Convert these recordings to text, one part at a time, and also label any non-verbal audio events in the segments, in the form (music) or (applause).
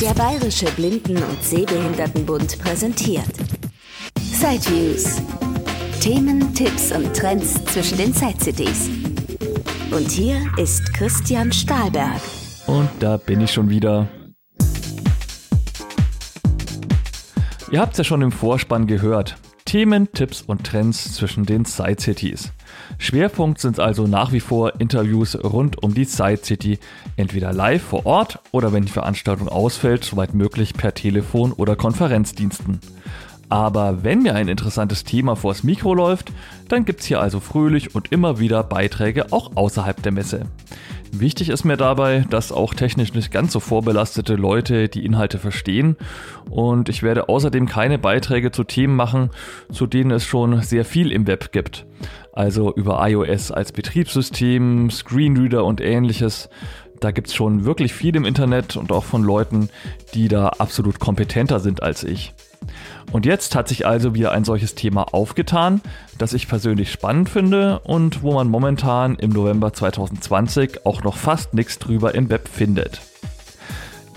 Der Bayerische Blinden- und Sehbehindertenbund präsentiert Sideviews. Themen, Tipps und Trends zwischen den Side-Cities. Und hier ist Christian Stahlberg. Und da bin ich schon wieder. Ihr habt es ja schon im Vorspann gehört. Themen, Tipps und Trends zwischen den Side Cities. Schwerpunkt sind also nach wie vor Interviews rund um die Side City, entweder live vor Ort oder wenn die Veranstaltung ausfällt, soweit möglich per Telefon oder Konferenzdiensten. Aber wenn mir ein interessantes Thema vors Mikro läuft, dann gibt es hier also fröhlich und immer wieder Beiträge auch außerhalb der Messe. Wichtig ist mir dabei, dass auch technisch nicht ganz so vorbelastete Leute die Inhalte verstehen und ich werde außerdem keine Beiträge zu Themen machen, zu denen es schon sehr viel im Web gibt. Also über iOS als Betriebssystem, Screenreader und ähnliches. Da gibt es schon wirklich viel im Internet und auch von Leuten, die da absolut kompetenter sind als ich. Und jetzt hat sich also wieder ein solches Thema aufgetan, das ich persönlich spannend finde und wo man momentan im November 2020 auch noch fast nichts drüber im Web findet.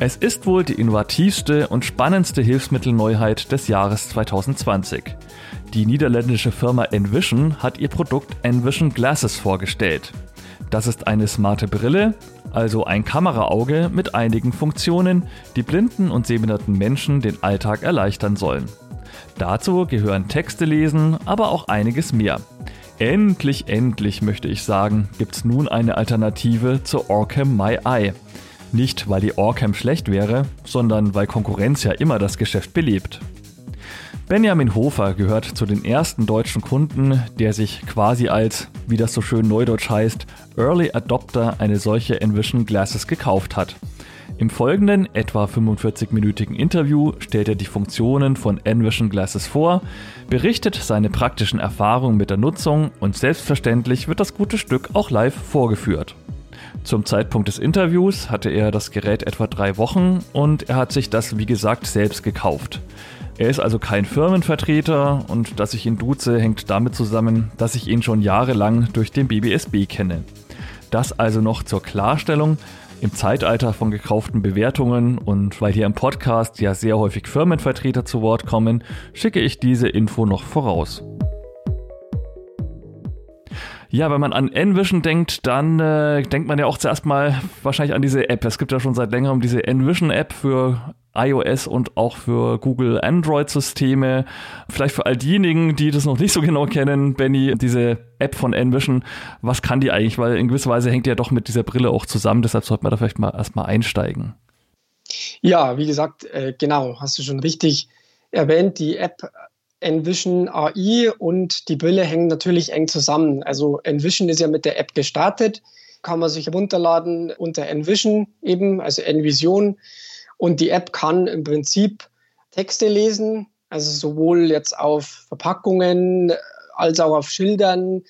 Es ist wohl die innovativste und spannendste Hilfsmittelneuheit des Jahres 2020. Die niederländische Firma Envision hat ihr Produkt Envision Glasses vorgestellt. Das ist eine smarte Brille, also ein Kameraauge mit einigen Funktionen, die blinden und sehbehinderten Menschen den Alltag erleichtern sollen. Dazu gehören Texte lesen, aber auch einiges mehr. Endlich, endlich möchte ich sagen, gibt es nun eine Alternative zur Orcam My Eye. Nicht, weil die Orcam schlecht wäre, sondern weil Konkurrenz ja immer das Geschäft belebt. Benjamin Hofer gehört zu den ersten deutschen Kunden, der sich quasi als, wie das so schön neudeutsch heißt, Early Adopter eine solche Envision Glasses gekauft hat. Im folgenden, etwa 45-minütigen Interview stellt er die Funktionen von Envision Glasses vor, berichtet seine praktischen Erfahrungen mit der Nutzung und selbstverständlich wird das gute Stück auch live vorgeführt. Zum Zeitpunkt des Interviews hatte er das Gerät etwa drei Wochen und er hat sich das wie gesagt selbst gekauft. Er ist also kein Firmenvertreter und dass ich ihn duze, hängt damit zusammen, dass ich ihn schon jahrelang durch den BBSB kenne. Das also noch zur Klarstellung. Im Zeitalter von gekauften Bewertungen und weil hier im Podcast ja sehr häufig Firmenvertreter zu Wort kommen, schicke ich diese Info noch voraus. Ja, wenn man an Envision denkt, dann äh, denkt man ja auch zuerst mal wahrscheinlich an diese App. Es gibt ja schon seit längerem diese Envision App für iOS und auch für Google Android-Systeme. Vielleicht für all diejenigen, die das noch nicht so genau kennen, Benny, diese App von Envision, was kann die eigentlich? Weil in gewisser Weise hängt die ja doch mit dieser Brille auch zusammen, deshalb sollte man da vielleicht mal erstmal einsteigen. Ja, wie gesagt, äh, genau, hast du schon richtig erwähnt, die App Envision AI und die Brille hängen natürlich eng zusammen. Also Envision ist ja mit der App gestartet, kann man sich runterladen unter Envision eben, also Envision. Und die App kann im Prinzip Texte lesen, also sowohl jetzt auf Verpackungen als auch auf Schildern,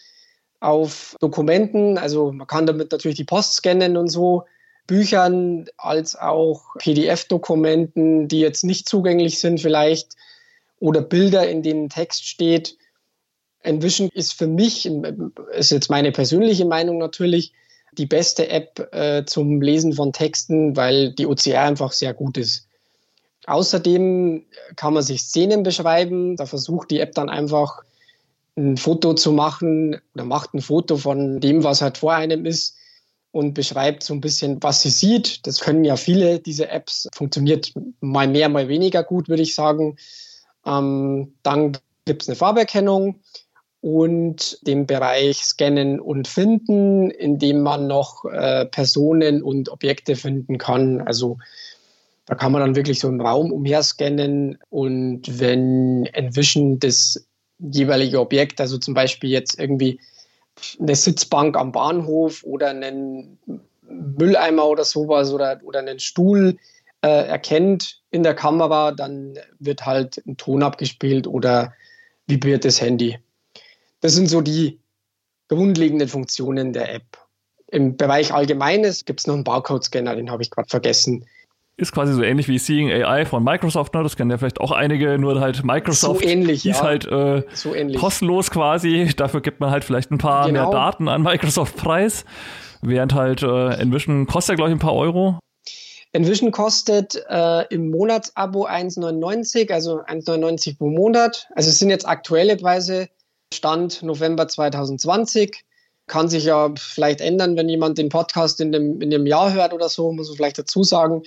auf Dokumenten. Also man kann damit natürlich die Post scannen und so. Büchern als auch PDF-Dokumenten, die jetzt nicht zugänglich sind vielleicht oder Bilder, in denen Text steht. Envision ist für mich, ist jetzt meine persönliche Meinung natürlich, die beste App äh, zum Lesen von Texten, weil die OCR einfach sehr gut ist. Außerdem kann man sich Szenen beschreiben. Da versucht die App dann einfach ein Foto zu machen oder macht ein Foto von dem, was halt vor einem ist und beschreibt so ein bisschen, was sie sieht. Das können ja viele diese Apps. Funktioniert mal mehr, mal weniger gut, würde ich sagen. Ähm, dann gibt es eine Farberkennung und den Bereich Scannen und Finden, in dem man noch äh, Personen und Objekte finden kann. Also da kann man dann wirklich so im Raum umherscannen und wenn Envision das jeweilige Objekt, also zum Beispiel jetzt irgendwie eine Sitzbank am Bahnhof oder einen Mülleimer oder sowas oder, oder einen Stuhl äh, erkennt in der Kamera, dann wird halt ein Ton abgespielt oder vibriert das Handy. Das sind so die grundlegenden Funktionen der App. Im Bereich Allgemeines gibt es noch einen Barcode-Scanner, den habe ich gerade vergessen. Ist quasi so ähnlich wie Seeing AI von Microsoft, ne? das kennen ja vielleicht auch einige, nur halt Microsoft so ähnlich, ist ja. halt äh, so ähnlich. kostenlos quasi. Dafür gibt man halt vielleicht ein paar Genau. mehr Daten an Microsoft Preis. Während halt äh, Envision kostet, glaube ich, ein paar Euro. Envision kostet äh, im Monatsabo 1,99, also 1,99 pro Monat. Also es sind jetzt aktuelle Preise, Stand November 2020. Kann sich ja vielleicht ändern, wenn jemand den Podcast in dem, in dem Jahr hört oder so, muss man vielleicht dazu sagen.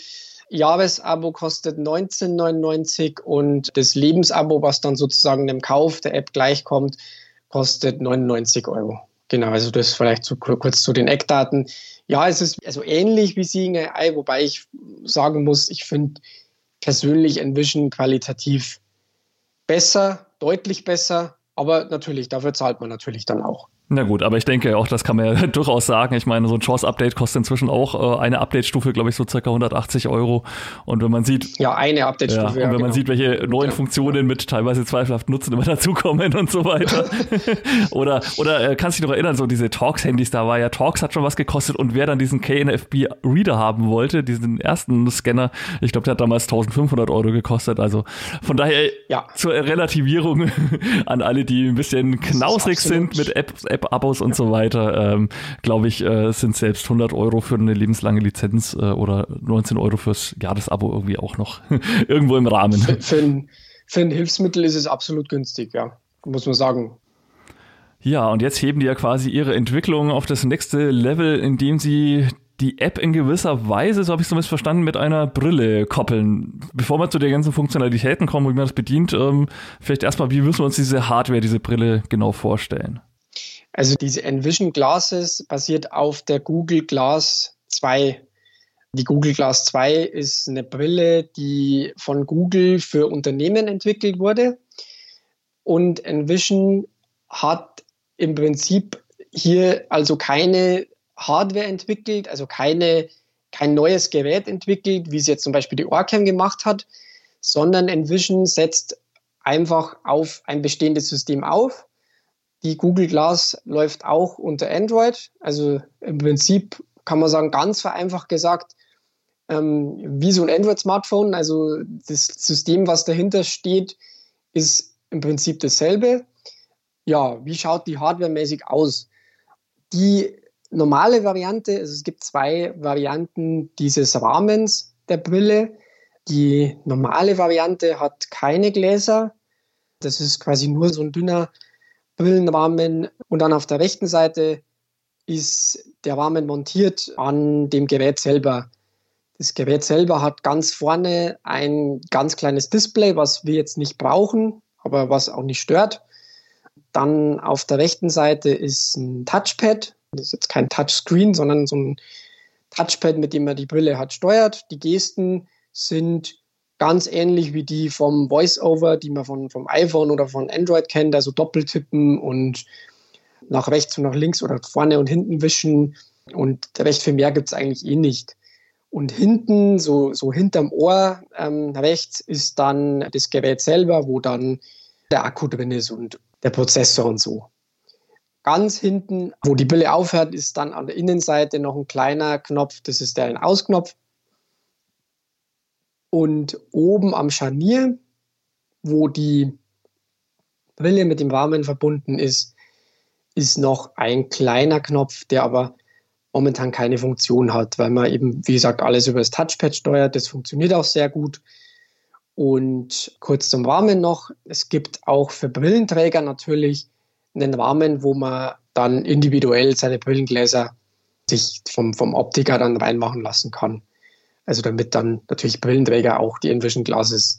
Jahresabo kostet 19,99 und das Lebensabo, was dann sozusagen dem Kauf der App gleichkommt, kostet 99 Euro. Genau, also das vielleicht zu, kurz zu den Eckdaten. Ja, es ist also ähnlich wie Seeing AI, wobei ich sagen muss, ich finde persönlich Envision qualitativ besser, deutlich besser, aber natürlich, dafür zahlt man natürlich dann auch. Na gut, aber ich denke auch, das kann man ja (laughs) durchaus sagen. Ich meine, so ein Chance-Update kostet inzwischen auch äh, eine Update-Stufe, glaube ich, so circa 180 Euro. Und wenn man sieht. Ja, eine Update-Stufe. Ja, und wenn ja, man genau. sieht, welche neuen. Funktionen mit teilweise zweifelhaften Nutzen immer (laughs) dazukommen und so weiter. (laughs) oder oder äh, kannst du dich noch erinnern, so diese Talks-Handys, da war ja Talks hat schon was gekostet und wer dann diesen KNFB-Reader haben wollte, diesen ersten Scanner, ich glaube, der hat damals 1500 Euro gekostet. Also von daher ja. zur Relativierung an alle, die ein bisschen knausrig sind mit Apps. App App-Abos und so weiter, ähm, glaube ich, äh, sind selbst 100 Euro für eine lebenslange Lizenz äh, oder 19 Euro fürs Jahresabo irgendwie auch noch (laughs) irgendwo im Rahmen. Für, für, ein, für ein Hilfsmittel ist es absolut günstig, ja, muss man sagen. Ja, und jetzt heben die ja quasi ihre Entwicklung auf das nächste Level, indem sie die App in gewisser Weise, so habe ich es zumindest verstanden, mit einer Brille koppeln. Bevor wir zu der ganzen Funktionalitäten kommen, wie man das bedient, ähm, vielleicht erstmal, wie müssen wir uns diese Hardware, diese Brille genau vorstellen? Also diese Envision Glasses basiert auf der Google Glass 2. Die Google Glass 2 ist eine Brille, die von Google für Unternehmen entwickelt wurde. Und Envision hat im Prinzip hier also keine Hardware entwickelt, also keine, kein neues Gerät entwickelt, wie es jetzt zum Beispiel die Orcam gemacht hat, sondern Envision setzt einfach auf ein bestehendes System auf die Google Glass läuft auch unter Android. Also im Prinzip kann man sagen, ganz vereinfacht gesagt, ähm, wie so ein Android-Smartphone. Also das System, was dahinter steht, ist im Prinzip dasselbe. Ja, wie schaut die hardwaremäßig aus? Die normale Variante, also es gibt zwei Varianten dieses Rahmens der Brille. Die normale Variante hat keine Gläser. Das ist quasi nur so ein dünner Brillenrahmen und dann auf der rechten Seite ist der Rahmen montiert an dem Gerät selber. Das Gerät selber hat ganz vorne ein ganz kleines Display, was wir jetzt nicht brauchen, aber was auch nicht stört. Dann auf der rechten Seite ist ein Touchpad. Das ist jetzt kein Touchscreen, sondern so ein Touchpad, mit dem man die Brille hat steuert. Die Gesten sind ganz ähnlich wie die vom Voiceover, die man von, vom iPhone oder von Android kennt, also Doppeltippen und nach rechts und nach links oder vorne und hinten wischen. Und recht viel mehr gibt es eigentlich eh nicht. Und hinten, so, so hinterm Ohr ähm, rechts, ist dann das Gerät selber, wo dann der Akku drin ist und der Prozessor und so. Ganz hinten, wo die Brille aufhört, ist dann an der Innenseite noch ein kleiner Knopf, das ist der Ein-Aus-Knopf. Und oben am Scharnier, wo die Brille mit dem Rahmen verbunden ist, ist noch ein kleiner Knopf, der aber momentan keine Funktion hat, weil man eben, wie gesagt, alles über das Touchpad steuert. Das funktioniert auch sehr gut. Und kurz zum Rahmen noch, es gibt auch für Brillenträger natürlich einen Rahmen, wo man dann individuell seine Brillengläser sich vom, vom Optiker dann reinmachen lassen kann. Also damit dann natürlich Brillenträger auch die Envision Glasses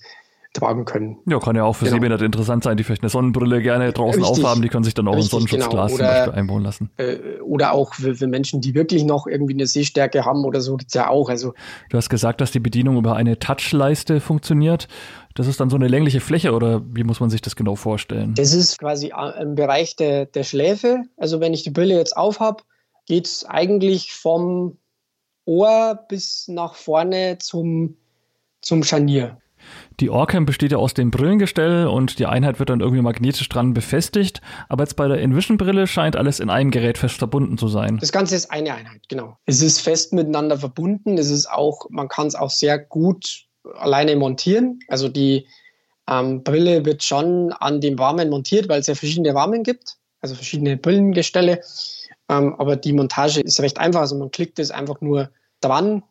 tragen können. Ja, kann ja auch für genau. Sehbehinderte interessant sein, die vielleicht eine Sonnenbrille gerne draußen Richtig. aufhaben, die können sich dann auch ein Sonnenschutzglas genau. oder, zum Beispiel einbauen lassen. Äh, oder auch für, für, Menschen, die wirklich noch irgendwie eine Sehstärke haben oder so, gibt es ja auch. Also, du hast gesagt, dass die Bedienung über eine Touchleiste funktioniert. Das ist dann so eine längliche Fläche oder wie muss man sich das genau vorstellen? Das ist quasi äh, im Bereich der, der Schläfe. Also wenn ich die Brille jetzt aufhab, geht es eigentlich vom Ohr bis nach vorne zum, zum Scharnier. Die Orcam besteht ja aus dem Brillengestell und die Einheit wird dann irgendwie magnetisch dran befestigt. Aber jetzt bei der Envision-Brille scheint alles in einem Gerät fest verbunden zu sein. Das Ganze ist eine Einheit, genau. Es ist fest miteinander verbunden. Es ist auch, man kann es auch sehr gut alleine montieren. Also die ähm, Brille wird schon an dem Rahmen montiert, weil es ja verschiedene Rahmen gibt, also verschiedene Brillengestelle. Ähm, aber die Montage ist recht einfach. Also man klickt es einfach nur dran,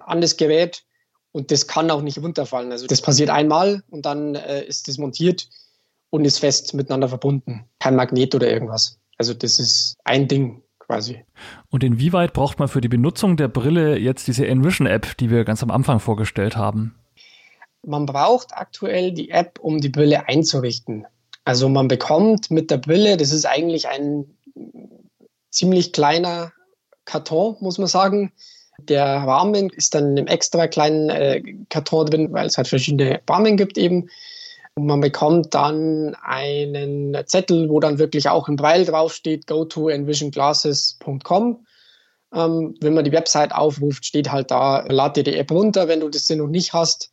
an das Gerät und das kann auch nicht runterfallen. Also das passiert einmal und dann äh, ist das montiert und ist fest miteinander verbunden. Kein Magnet oder irgendwas. Also das ist ein Ding quasi. Und inwieweit braucht man für die Benutzung der Brille jetzt diese Envision-App, die wir ganz am Anfang vorgestellt haben? Man braucht aktuell die App, um die Brille einzurichten. Also man bekommt mit der Brille, das ist eigentlich ein ziemlich kleiner Karton, muss man sagen. Der Rahmen ist dann in einem extra kleinen äh, Karton drin, weil es halt verschiedene Rahmen gibt eben. Und man bekommt dann einen Zettel, wo dann wirklich auch im Braille draufsteht, go to envisionglasses.com. Ähm, wenn man die Website aufruft, steht halt da, lad dir die App runter, wenn du das noch nicht hast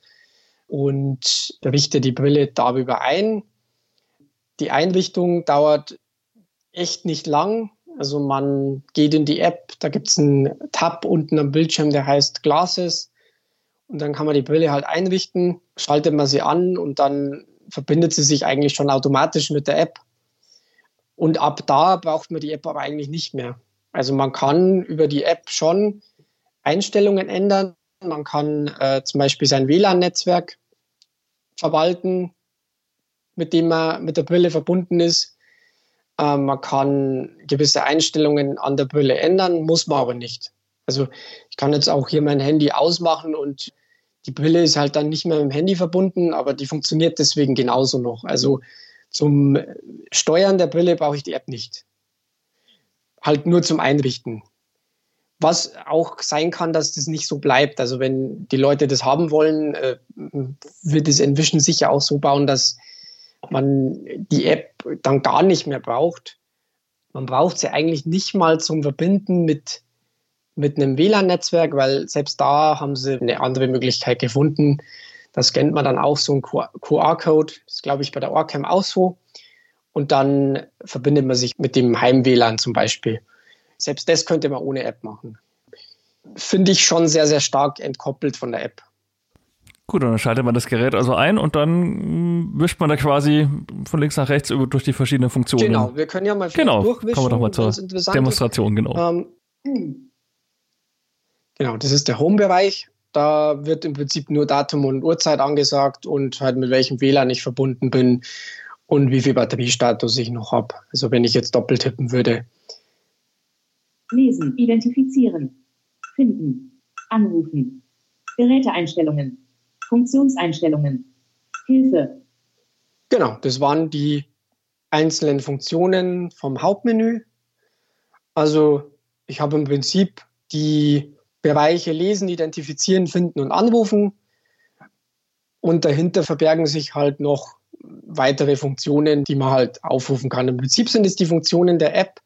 und richte die Brille darüber ein. Die Einrichtung dauert echt nicht lang. Also man geht in die App, da gibt es einen Tab unten am Bildschirm, der heißt Glasses. Und dann kann man die Brille halt einrichten, schaltet man sie an und dann verbindet sie sich eigentlich schon automatisch mit der App. Und ab da braucht man die App aber eigentlich nicht mehr. Also man kann über die App schon Einstellungen ändern. Man kann äh, zum Beispiel sein WLAN-Netzwerk verwalten, mit dem man mit der Brille verbunden ist. Äh, man kann gewisse Einstellungen an der Brille ändern, muss man aber nicht. Also ich kann jetzt auch hier mein Handy ausmachen und die Brille ist halt dann nicht mehr mit dem Handy verbunden, aber die funktioniert deswegen genauso noch. Also zum Steuern der Brille brauche ich die App nicht. Halt nur zum Einrichten. Was auch sein kann, dass das nicht so bleibt. Also wenn die Leute das haben wollen, äh, wird es Envision sicher auch so bauen, dass man die App dann gar nicht mehr braucht. Man braucht sie eigentlich nicht mal zum Verbinden mit, mit einem WLAN-Netzwerk, weil selbst da haben sie eine andere Möglichkeit gefunden. Da scannt man dann auch so einen QR-Code. Das ist, glaube ich, bei der Orcam auch so. Und dann verbindet man sich mit dem Heim-WLAN zum Beispiel. Selbst das könnte man ohne App machen. Finde ich schon sehr, sehr stark entkoppelt von der App. Gut, dann schaltet man das Gerät also ein und dann mm, wischt man da quasi von links nach rechts über durch die verschiedenen Funktionen. Genau, wir können ja mal genau, durchwischen. Kommen wir doch mal zur Demonstration, genau. Ähm, genau, das ist der Home-Bereich. Da wird im Prinzip nur Datum und Uhrzeit angesagt und halt mit welchem WLAN ich verbunden bin und wie viel Batteriestatus ich noch habe. Also wenn ich jetzt doppelt tippen würde. Lesen, identifizieren, finden, anrufen, Geräteeinstellungen, Funktionseinstellungen. Hilfe. Genau, das waren die einzelnen Funktionen vom Hauptmenü. Also ich habe im Prinzip die Bereiche lesen, identifizieren, finden und anrufen. Und dahinter verbergen sich halt noch weitere Funktionen, die man halt aufrufen kann. Im Prinzip sind es die Funktionen der App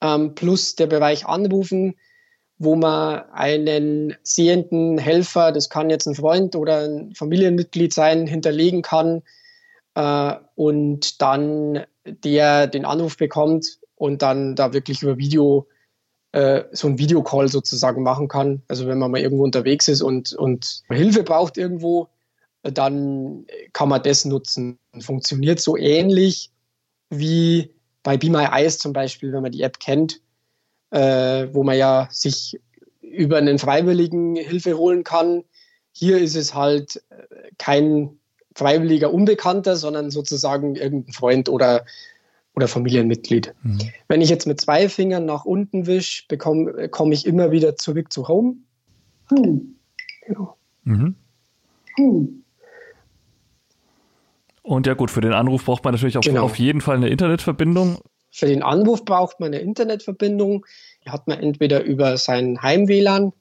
ähm, plus der Bereich Anrufen, wo man einen sehenden Helfer, das kann jetzt ein Freund oder ein Familienmitglied sein, hinterlegen kann äh, und dann der den Anruf bekommt und dann da wirklich über Video äh, so ein Videocall sozusagen machen kann. Also wenn man mal irgendwo unterwegs ist und, und Hilfe braucht irgendwo, dann kann man das nutzen. Funktioniert so ähnlich wie bei Be My Eyes zum Beispiel, wenn man die App kennt äh, wo man ja sich über einen Freiwilligen Hilfe holen kann. Hier ist es halt äh, kein freiwilliger Unbekannter, sondern sozusagen irgendein Freund oder, oder Familienmitglied. Mhm. Wenn ich jetzt mit zwei Fingern nach unten wische, komme komm ich immer wieder zurück zu Home. Home. Genau. Mhm. Home. Und ja gut, für den Anruf braucht man natürlich auch genau. auf jeden Fall eine Internetverbindung. Für den Anruf braucht man eine Internetverbindung. Die hat man entweder über sein Heim-WLAN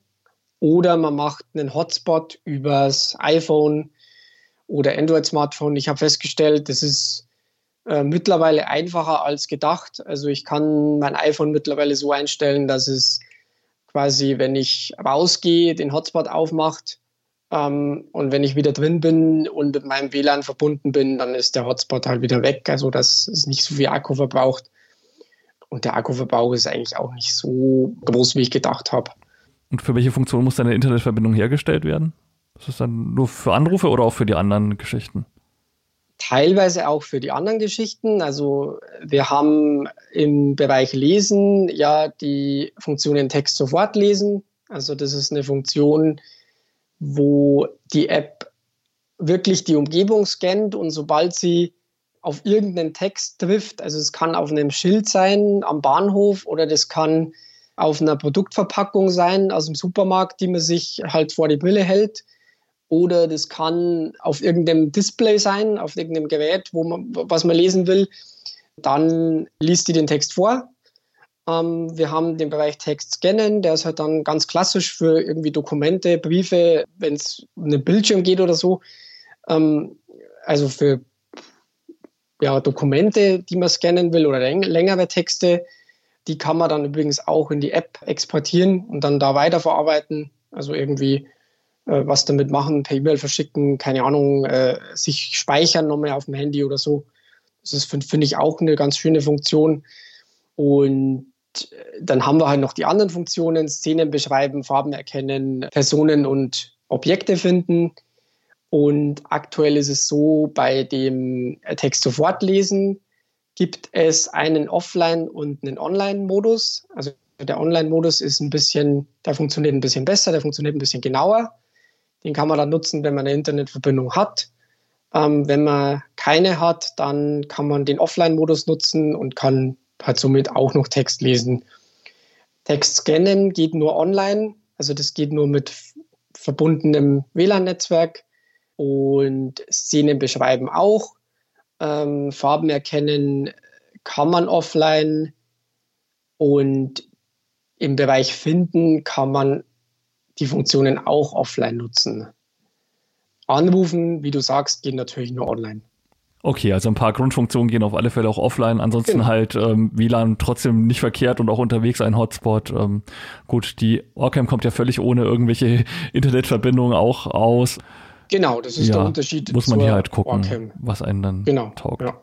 oder man macht einen Hotspot übers iPhone oder Android-Smartphone. Ich habe festgestellt, das ist äh, mittlerweile einfacher als gedacht. Also ich kann mein iPhone mittlerweile so einstellen, dass es quasi, wenn ich rausgehe, den Hotspot aufmacht. Ähm, und wenn ich wieder drin bin und mit meinem WLAN verbunden bin, dann ist der Hotspot halt wieder weg. Also dass es nicht so viel Akku verbraucht. Und der Akkuverbrauch ist eigentlich auch nicht so groß, wie ich gedacht habe. Und für welche Funktion muss deine Internetverbindung hergestellt werden? Ist das dann nur für Anrufe oder auch für die anderen Geschichten? Teilweise auch für die anderen Geschichten. Also wir haben im Bereich Lesen ja die Funktionen Text sofort lesen. Also das ist eine Funktion, wo die App wirklich die Umgebung scannt und sobald sie auf irgendeinen Text trifft, also es kann auf einem Schild sein am Bahnhof oder das kann auf einer Produktverpackung sein aus dem Supermarkt, die man sich halt vor die Brille hält. Oder das kann auf irgendeinem Display sein, auf irgendeinem Gerät, wo man, was man lesen will. Dann liest die den Text vor. Ähm, wir haben den Bereich Text scannen, der ist halt dann ganz klassisch für irgendwie Dokumente, Briefe, wenn es um einen Bildschirm geht oder so. Ähm, also für ja, Dokumente, die man scannen will oder längere Texte. Die kann man dann übrigens auch in die App exportieren und dann da weiterverarbeiten. Also irgendwie äh, was damit machen, per E-Mail verschicken, keine Ahnung, äh, sich speichern nochmal auf dem Handy oder so. Das finde find ich, auch eine ganz schöne Funktion. Und äh, dann haben wir halt noch die anderen Funktionen, Szenen beschreiben, Farben erkennen, Personen und Objekte finden. Und aktuell ist es so, bei dem Text sofort lesen gibt es einen Offline- und einen Online-Modus. Also der Online-Modus ist ein bisschen, der funktioniert ein bisschen besser, der funktioniert ein bisschen genauer. Den kann man dann nutzen, wenn man eine Internetverbindung hat. Ähm, wenn man keine hat, dann kann man den Offline-Modus nutzen und kann halt somit auch noch Text lesen. Text scannen geht nur online, also das geht nur mit verbundenem WLAN-Netzwerk und Szenen beschreiben auch. Ähm, Farben erkennen kann man offline und im Bereich Finden kann man die Funktionen auch offline nutzen. Anrufen, wie du sagst, geht natürlich nur online. Okay, also ein paar Grundfunktionen gehen auf alle Fälle auch offline. Ansonsten genau. halt ähm, WLAN trotzdem nicht verkehrt und auch unterwegs ein Hotspot. Ähm, gut, die Orcam kommt ja völlig ohne irgendwelche (laughs) Internetverbindungen auch aus. Genau, das ist ja, der Unterschied. Muss man hier halt gucken, Orcam. was einen dann genau, taugt. Ja,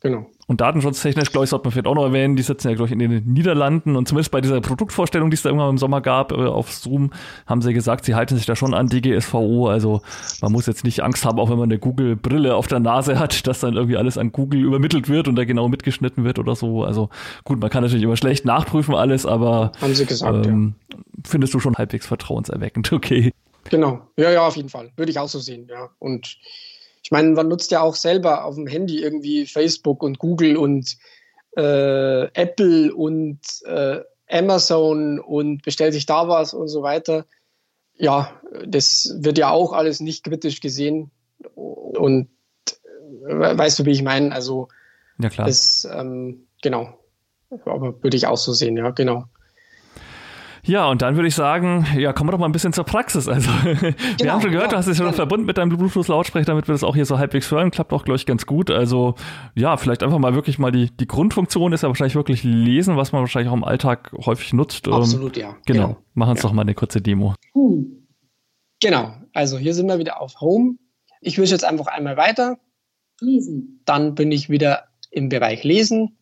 genau. Und datenschutztechnisch, glaube ich, sollte man vielleicht auch noch erwähnen, die sitzen ja, glaube ich, in den Niederlanden und zumindest bei dieser Produktvorstellung, die es da irgendwann im Sommer gab, äh, auf Zoom, haben sie gesagt, sie halten sich da schon an DGSVO. Also man muss jetzt nicht Angst haben, auch wenn man eine Google-Brille auf der Nase hat, (laughs) dass dann irgendwie alles an Google übermittelt wird und da genau mitgeschnitten wird oder so. Also gut, man kann natürlich immer schlecht nachprüfen alles, aber haben sie gesagt, ähm, ja. findest du schon halbwegs vertrauenserweckend, (laughs) okay. Genau, ja, ja, auf jeden Fall. Würde ich auch so sehen, ja. Und ich meine, man nutzt ja auch selber auf dem Handy irgendwie Facebook und Google und äh, Apple und äh, Amazon und bestellt sich da was und so weiter. Ja, das wird ja auch alles nicht kritisch gesehen. Und äh, weißt du, wie ich meine? Also, ja, klar. Das, ähm, genau. Aber würde ich auch so sehen, ja, genau. Ja, und dann würde ich sagen, ja, kommen wir doch mal ein bisschen zur Praxis. Also, (laughs) genau, wir haben schon gehört, ja, du hast dich schon verbunden mit deinem Bluetooth-Lautsprecher, damit wir das auch hier so halbwegs hören. Klappt auch, glaube ich, ganz gut. Also, ja, vielleicht einfach mal wirklich mal die, die Grundfunktion ist ja wahrscheinlich wirklich lesen, was man wahrscheinlich auch im Alltag häufig nutzt. Ähm, Absolut, ja. Genau. genau. Mach uns ja. doch mal eine kurze Demo. Home. Genau. Also, hier sind wir wieder auf Home. Ich wische jetzt einfach einmal weiter. Lesen. Dann bin ich wieder im Bereich Lesen.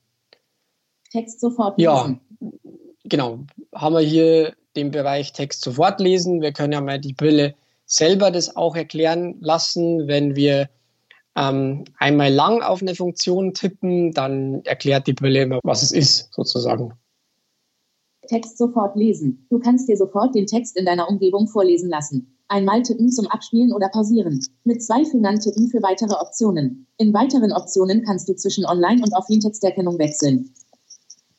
Text sofort lesen. Ja, genau, haben wir hier den Bereich Text sofort lesen. Wir können ja mal die Brille selber das auch erklären lassen. Wenn wir ähm, einmal lang auf eine Funktion tippen, dann erklärt die Brille immer, was es ist, sozusagen. Text sofort lesen. Du kannst dir sofort den Text in deiner Umgebung vorlesen lassen. Einmal tippen zum Abspielen oder Pausieren. Mit zwei Fingern tippen für weitere Optionen. In weiteren Optionen kannst du zwischen Online- und Offline-Texterkennung wechseln.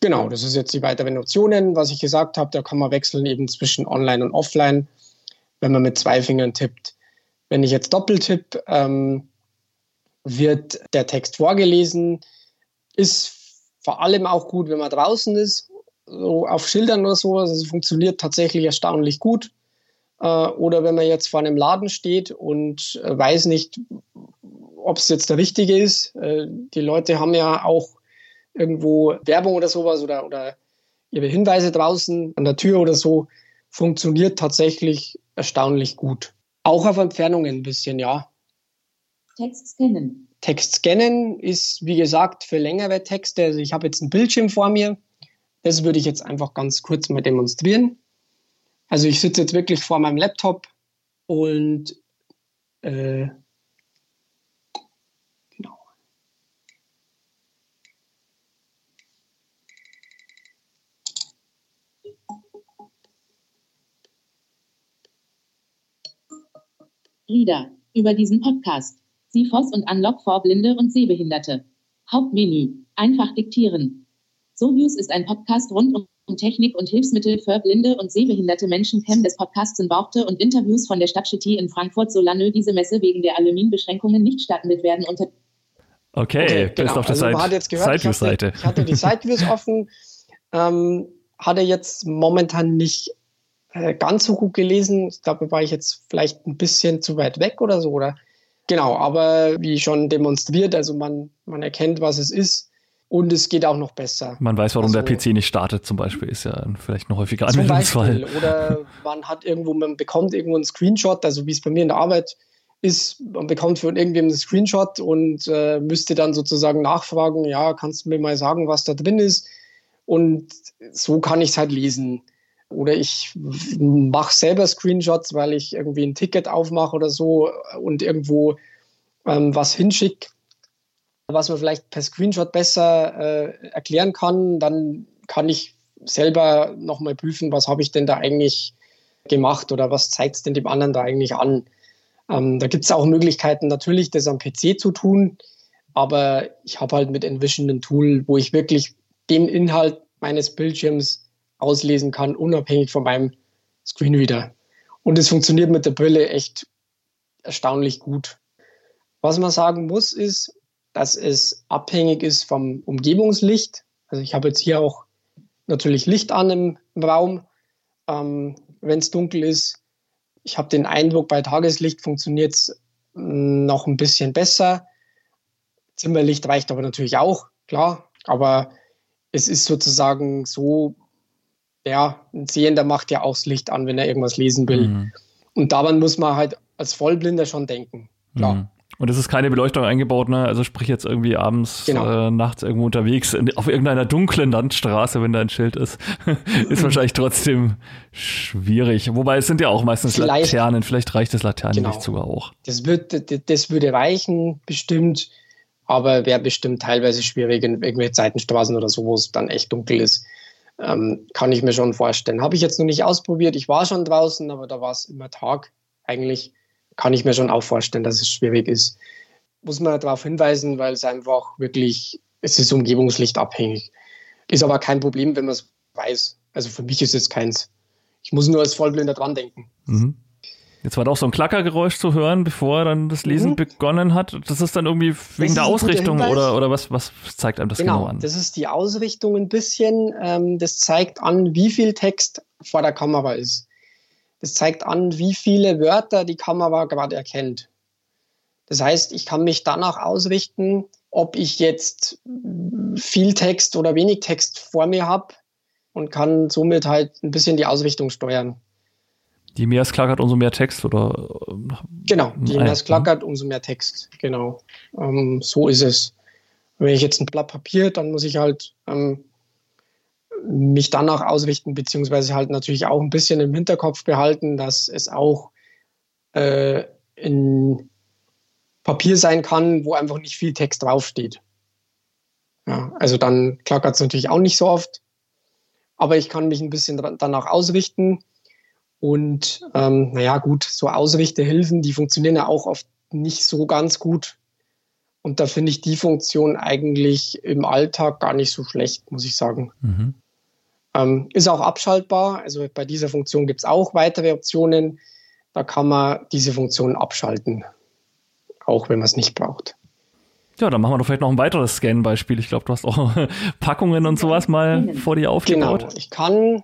Genau, das ist jetzt die weiteren Optionen. Was ich gesagt habe, da kann man wechseln eben zwischen Online und Offline, wenn man mit zwei Fingern tippt. Wenn ich jetzt doppeltipp, ähm, wird der Text vorgelesen. Ist vor allem auch gut, wenn man draußen ist, so auf Schildern oder so. Also es funktioniert tatsächlich erstaunlich gut. Äh, oder wenn man jetzt vor einem Laden steht und äh, weiß nicht, ob es jetzt der richtige ist. Äh, die Leute haben ja auch irgendwo Werbung oder sowas oder, oder ihre Hinweise draußen an der Tür oder so, funktioniert tatsächlich erstaunlich gut. Auch auf Entfernungen ein bisschen, ja. Text scannen. Text scannen ist, wie gesagt, für längere Texte. Also ich habe jetzt einen Bildschirm vor mir. Das würde ich jetzt einfach ganz kurz mal demonstrieren. Also ich sitze jetzt wirklich vor meinem Laptop und äh, Reader. Über diesen Podcast. CFOS und Unlock for Blinde und Sehbehinderte. Hauptmenü. Einfach diktieren. SoViews ist ein Podcast rund um Technik und Hilfsmittel für blinde und sehbehinderte Menschen. Cam des Podcasts sind Worte und Interviews von der Stadt City in Frankfurt, solange diese Messe wegen der Aluminbeschränkungen nicht stattfindet werden. Unter okay, okay genau. ist auf der also Seite. Sideview-Seite. Ich, hatte die Sideviews (laughs) offen. Ähm, hatte jetzt momentan nicht äh, ganz so gut gelesen. Ich glaube, war ich jetzt vielleicht ein bisschen zu weit weg oder so, oder? Genau, aber wie schon demonstriert, also man, man erkennt, was es ist und es geht auch noch besser. Man weiß, warum also, der PC nicht startet, zum Beispiel, ist ja vielleicht ein häufiger Anwendungsfall. Oder (laughs) man hat irgendwo, man bekommt irgendwo einen Screenshot, also wie es bei mir in der Arbeit ist, man bekommt von irgendwem einen Screenshot und äh, müsste dann sozusagen nachfragen, ja, kannst du mir mal sagen, was da drin ist? Und so kann ich es halt lesen. Oder ich mache selber Screenshots, weil ich irgendwie ein Ticket aufmache oder so und irgendwo ähm, was hinschicke, was man vielleicht per Screenshot besser äh, erklären kann. Dann kann ich selber nochmal prüfen, was habe ich denn da eigentlich gemacht oder was zeigt es denn dem anderen da eigentlich an. Ähm, da gibt es auch Möglichkeiten, natürlich das am PC zu tun, aber ich habe halt mit Envision ein Tool, wo ich wirklich den Inhalt meines Bildschirms auslesen kann, unabhängig von meinem Screenreader. Und es funktioniert mit der Brille echt erstaunlich gut. Was man sagen muss, ist, dass es abhängig ist vom Umgebungslicht. Also ich habe jetzt hier auch natürlich Licht an im, Raum, ähm, wenn es dunkel ist. Ich habe den Eindruck, bei Tageslicht funktioniert es mm, noch ein bisschen besser. Zimmerlicht reicht aber natürlich auch, klar. Aber es ist sozusagen so, ja, ein Sehender macht ja auch das Licht an, wenn er irgendwas lesen will. Mhm. Und daran muss man halt als Vollblinder schon denken. Klar. Mhm. Und es ist keine Beleuchtung eingebaut, ne? Also sprich jetzt irgendwie abends, genau. äh, nachts irgendwo unterwegs in, auf irgendeiner dunklen Landstraße, wenn da ein Schild ist, (laughs) ist wahrscheinlich trotzdem schwierig. Wobei es sind ja auch meistens vielleicht, Laternen, vielleicht reicht das Laternenlicht genau. sogar auch. Das, wird, das würde reichen, bestimmt aber wäre bestimmt teilweise schwierig in irgendwelchen Seitenstraßen oder so, wo es dann echt dunkel ist. Ähm, kann ich mir schon vorstellen. Habe ich jetzt noch nicht ausprobiert. Ich war schon draußen, aber da war es immer Tag. Eigentlich kann ich mir schon auch vorstellen, dass es schwierig ist. Muss man darauf hinweisen, weil es einfach wirklich, es ist Umgebungslicht abhängig. Ist aber kein Problem, wenn man es weiß. Also für mich ist es keins. Ich muss nur als Vollblinder dran denken. Mhm. Jetzt war da auch so ein Klackergeräusch zu hören, bevor dann das Lesen mhm. begonnen hat. Das ist dann irgendwie wegen der Ausrichtung oder, oder was, was zeigt einem das genau, genau an? Das ist die Ausrichtung ein bisschen. Ähm, das zeigt an, wie viel Text vor der Kamera ist. Das zeigt an, wie viele Wörter die Kamera gerade erkennt. Das heißt, ich kann mich danach ausrichten, ob ich jetzt viel Text oder wenig Text vor mir habe und kann somit halt ein bisschen die Ausrichtung steuern. Je mehr es klackert, umso mehr Text, oder? Genau, je mehr es klackert, umso mehr Text, genau. Ähm, so ist es. Wenn ich jetzt ein Blatt Papier, dann muss ich halt ähm, mich danach ausrichten, beziehungsweise halt natürlich auch ein bisschen im Hinterkopf behalten, dass es auch äh, in Papier sein kann, wo einfach nicht viel Text draufsteht. Ja, also dann klackert es natürlich auch nicht so oft, aber ich kann mich ein bisschen danach ausrichten und ähm, naja, gut, so Ausrichtehilfen, die funktionieren ja auch oft nicht so ganz gut. Und da finde ich die Funktion eigentlich im Alltag gar nicht so schlecht, muss ich sagen. Mhm. Ähm, ist auch abschaltbar. Also bei dieser Funktion gibt es auch weitere Optionen. Da kann man diese Funktion abschalten, auch wenn man es nicht braucht. Ja, dann machen wir doch vielleicht noch ein weiteres Scan-Beispiel. Ich glaube, du hast auch (laughs) Packungen und sowas mal vor dir aufgebaut. Genau, ich kann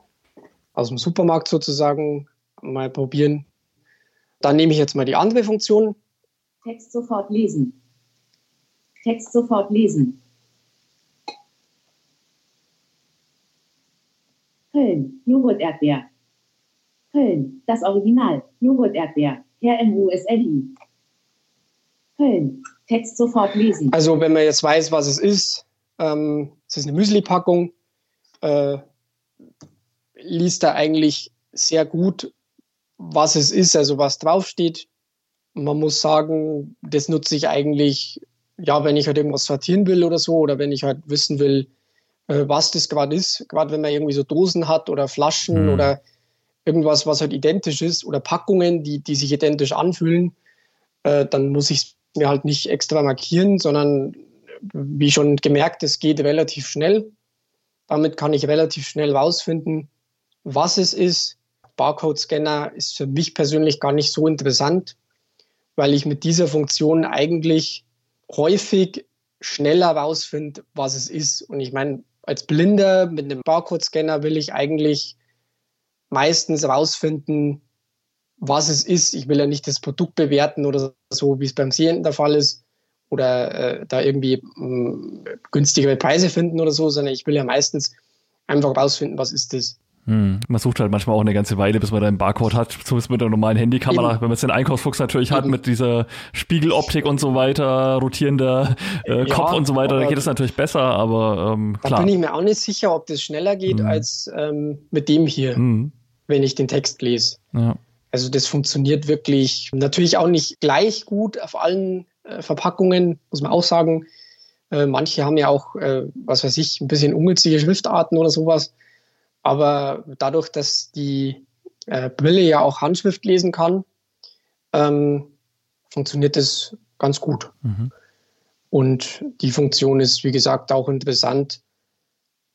aus dem Supermarkt sozusagen mal probieren. Dann nehme ich jetzt mal die andere Funktion. Text sofort lesen. Text sofort lesen. Köln, Joghurt Erdbeer. Köln, das Original, Joghurt Erdbeer, Herr MUSLI. Köln, Text sofort lesen. Also wenn man jetzt weiß, was es ist, ähm, es ist eine Müsli-Packung, äh, liest er eigentlich sehr gut, was es ist, also was draufsteht. Man muss sagen, das nutze ich eigentlich, ja, wenn ich halt irgendwas sortieren will oder so, oder wenn ich halt wissen will, äh, was das gerade ist. Gerade wenn man irgendwie so Dosen hat oder Flaschen mhm. oder irgendwas, was halt identisch ist oder Packungen, die, die sich identisch anfühlen, äh, dann muss ich es mir halt nicht extra markieren, sondern wie schon gemerkt, es geht relativ schnell. Damit kann ich relativ schnell rausfinden, was es ist. Barcode-Scanner ist für mich persönlich gar nicht so interessant, weil ich mit dieser Funktion eigentlich häufig schneller rausfinde, was es ist. Und ich meine, als Blinder mit einem Barcode-Scanner will ich eigentlich meistens rausfinden, was es ist. Ich will ja nicht das Produkt bewerten oder so, wie es beim Sehenden der Fall ist, oder äh, da irgendwie mh, mm, günstigere Preise finden oder so, sondern ich will ja meistens einfach rausfinden, was ist das. Hm. Man sucht halt manchmal auch eine ganze Weile, bis man da einen Barcode hat, zumindest mit der normalen Handykamera. Eben. Wenn man jetzt den Einkaufsfuchs natürlich Eben. hat mit dieser Spiegeloptik und so weiter, rotierender äh, ja, Kopf und so weiter, da geht es natürlich besser, aber ähm, klar. Da bin ich mir auch nicht sicher, ob das schneller geht hm. als ähm, mit dem hier, hm. wenn ich den Text lese. Ja. Also das funktioniert wirklich natürlich auch nicht gleich gut auf allen äh, Verpackungen, muss man auch sagen. Äh, manche haben ja auch, äh, was weiß ich, ein bisschen ungünstige Schriftarten oder sowas. Aber dadurch, dass die äh, Brille ja auch Handschrift lesen kann, ähm, funktioniert das ganz gut. Mhm. Und die Funktion ist, wie gesagt, auch interessant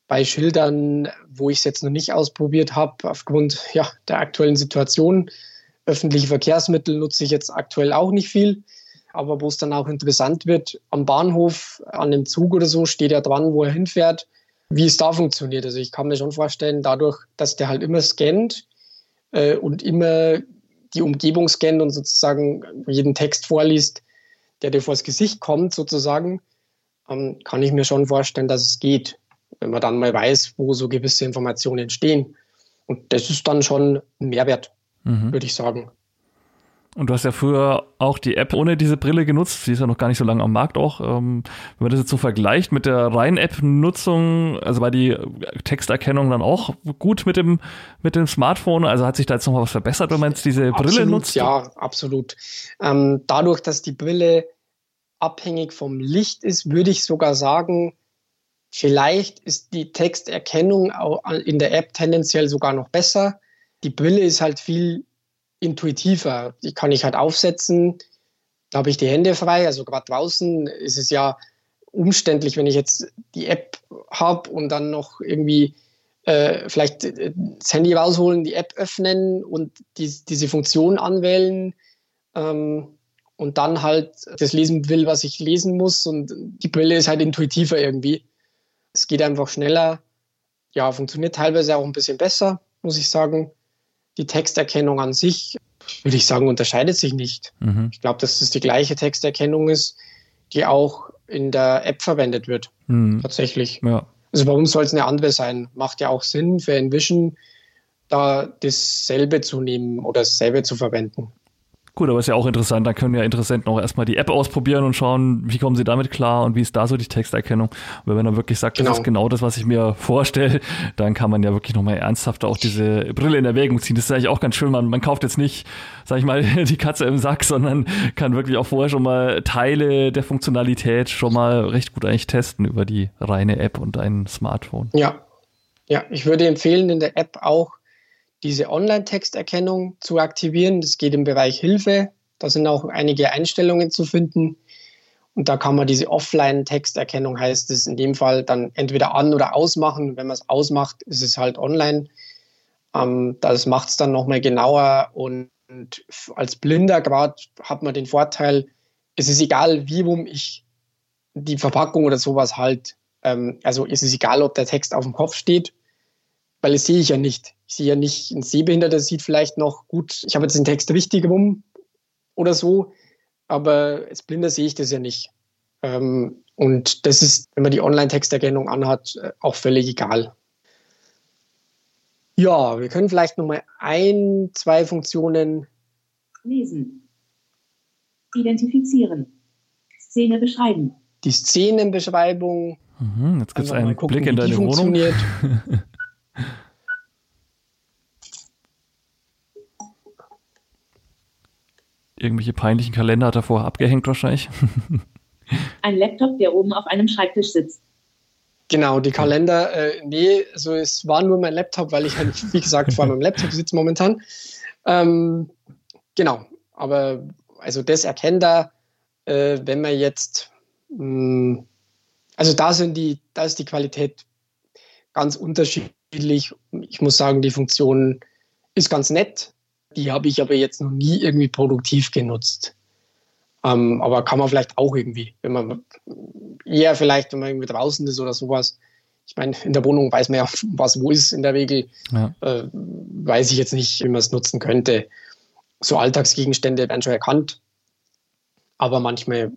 bei Schildern, wo ich es jetzt noch nicht ausprobiert habe, aufgrund ja, der aktuellen Situation. Öffentliche Verkehrsmittel nutze ich jetzt aktuell auch nicht viel, aber wo es dann auch interessant wird, am Bahnhof, an dem Zug oder so, steht er dran, wo er hinfährt wie es da funktioniert. Also ich kann mir schon vorstellen, dadurch, dass der halt immer scannt äh, und immer die Umgebung scannt und sozusagen jeden Text vorliest, der dir vors Gesicht kommt, sozusagen, ähm, kann ich mir schon vorstellen, dass es geht, wenn man dann mal weiß, wo so gewisse Informationen entstehen. Und das ist dann schon ein Mehrwert, mhm. würde ich sagen. Und du hast ja früher auch die App ohne diese Brille genutzt. Sie ist ja noch gar nicht so lange am Markt auch. Ähm, wenn man das jetzt so vergleicht mit der reinen App-Nutzung, also war die Texterkennung dann auch gut mit dem, mit dem Smartphone? Also hat sich da jetzt noch mal was verbessert, wenn man jetzt diese Brille absolut, nutzt? Ja, absolut. Ähm, dadurch, dass die Brille abhängig vom Licht ist, würde ich sogar sagen, vielleicht ist die Texterkennung in der App tendenziell sogar noch besser. Die Brille ist halt viel intuitiver. Die kann ich halt aufsetzen, da habe ich die Hände frei. Also gerade draußen ist es ja umständlich, wenn ich jetzt die App habe und dann noch irgendwie äh, vielleicht äh, das Handy rausholen, die App öffnen und die, diese Funktion anwählen ähm, und dann halt das lesen will, was ich lesen muss. Und die Brille ist halt intuitiver irgendwie. Es geht einfach schneller. Ja, funktioniert teilweise auch ein bisschen besser, muss ich sagen die Texterkennung an sich, würde ich sagen, unterscheidet sich nicht. Mhm. Ich glaube, dass das die gleiche Texterkennung ist, die auch in der App verwendet wird. Mhm. Tatsächlich. Ja. Also warum soll es eine andere sein? Macht ja auch Sinn für Envision, da dasselbe zu nehmen oder dasselbe zu verwenden. Gut, aber ist ja auch interessant. Da können ja Interessenten auch erstmal die App ausprobieren und schauen, wie kommen sie damit klar und wie ist da so die Texterkennung. Und wenn man dann wirklich sagt, genau. das ist genau das, was ich mir (laughs) vorstelle, dann kann man ja wirklich nochmal ernsthaft auch diese Brille in Erwägung ziehen. Das ist eigentlich auch ganz schön. Man, man kauft jetzt nicht, sag ich mal, (laughs) die Katze im Sack, sondern kann wirklich auch vorher schon mal Teile der Funktionalität schon mal recht gut eigentlich testen über die reine App und ein Smartphone. Ja. Ja, ich würde empfehlen, in der App auch diese Online-Texterkennung zu aktivieren. Das geht im Bereich Hilfe. Da sind auch einige Einstellungen zu finden. Und da kann man diese Offline-Texterkennung, heißt es in dem Fall, dann entweder an- oder ausmachen. Wenn man es ausmacht, ist es halt online. Ähm, das macht es dann nochmal genauer. Und, als Blinder gerade hat man den Vorteil, es ist egal, wie rum ich die Verpackung oder sowas halt. Ähm, also es ist egal, ob der Text auf dem Kopf steht, weil das sehe ich ja nicht. Ich sehe ja nicht, ein Sehbehinderter sieht vielleicht noch gut, ich habe jetzt den Text richtig rum oder so, aber als Blinder sehe ich das ja nicht. Ähm, und das ist, wenn man die Online-Texterkennung anhat, äh, auch völlig egal. Ja, wir können vielleicht nochmal ein, zwei Funktionen lesen. Identifizieren. Szene beschreiben. Die Szenenbeschreibung. Mhm, jetzt gibt es einen gucken, Blick in deine Wohnung. (laughs) Irgendwelche peinlichen Kalender hat er vorher abgehängt wahrscheinlich. Ein Laptop, der oben auf einem Schreibtisch sitzt. Genau, die Kalender, äh, nee, also es war nur mein Laptop, weil ich halt, wie gesagt, vor meinem Laptop sitze momentan. Ähm, genau, aber also das erkennt er, äh, wenn man jetzt, mh, hm, also da sind die, da ist die Qualität ganz unterschiedlich. Ich muss sagen, die Funktion ist ganz nett. Die habe ich aber jetzt noch nie irgendwie produktiv genutzt. Ähm, aber kann man vielleicht auch irgendwie, wenn man eher vielleicht, wenn man irgendwie draußen ist oder sowas. Ich meine, in der Wohnung weiß man ja, (laughs) was wo ist in der Regel. Ja. Äh, weiß ich jetzt nicht, wie man es nutzen könnte. So Alltagsgegenstände werden schon erkannt. Aber manchmal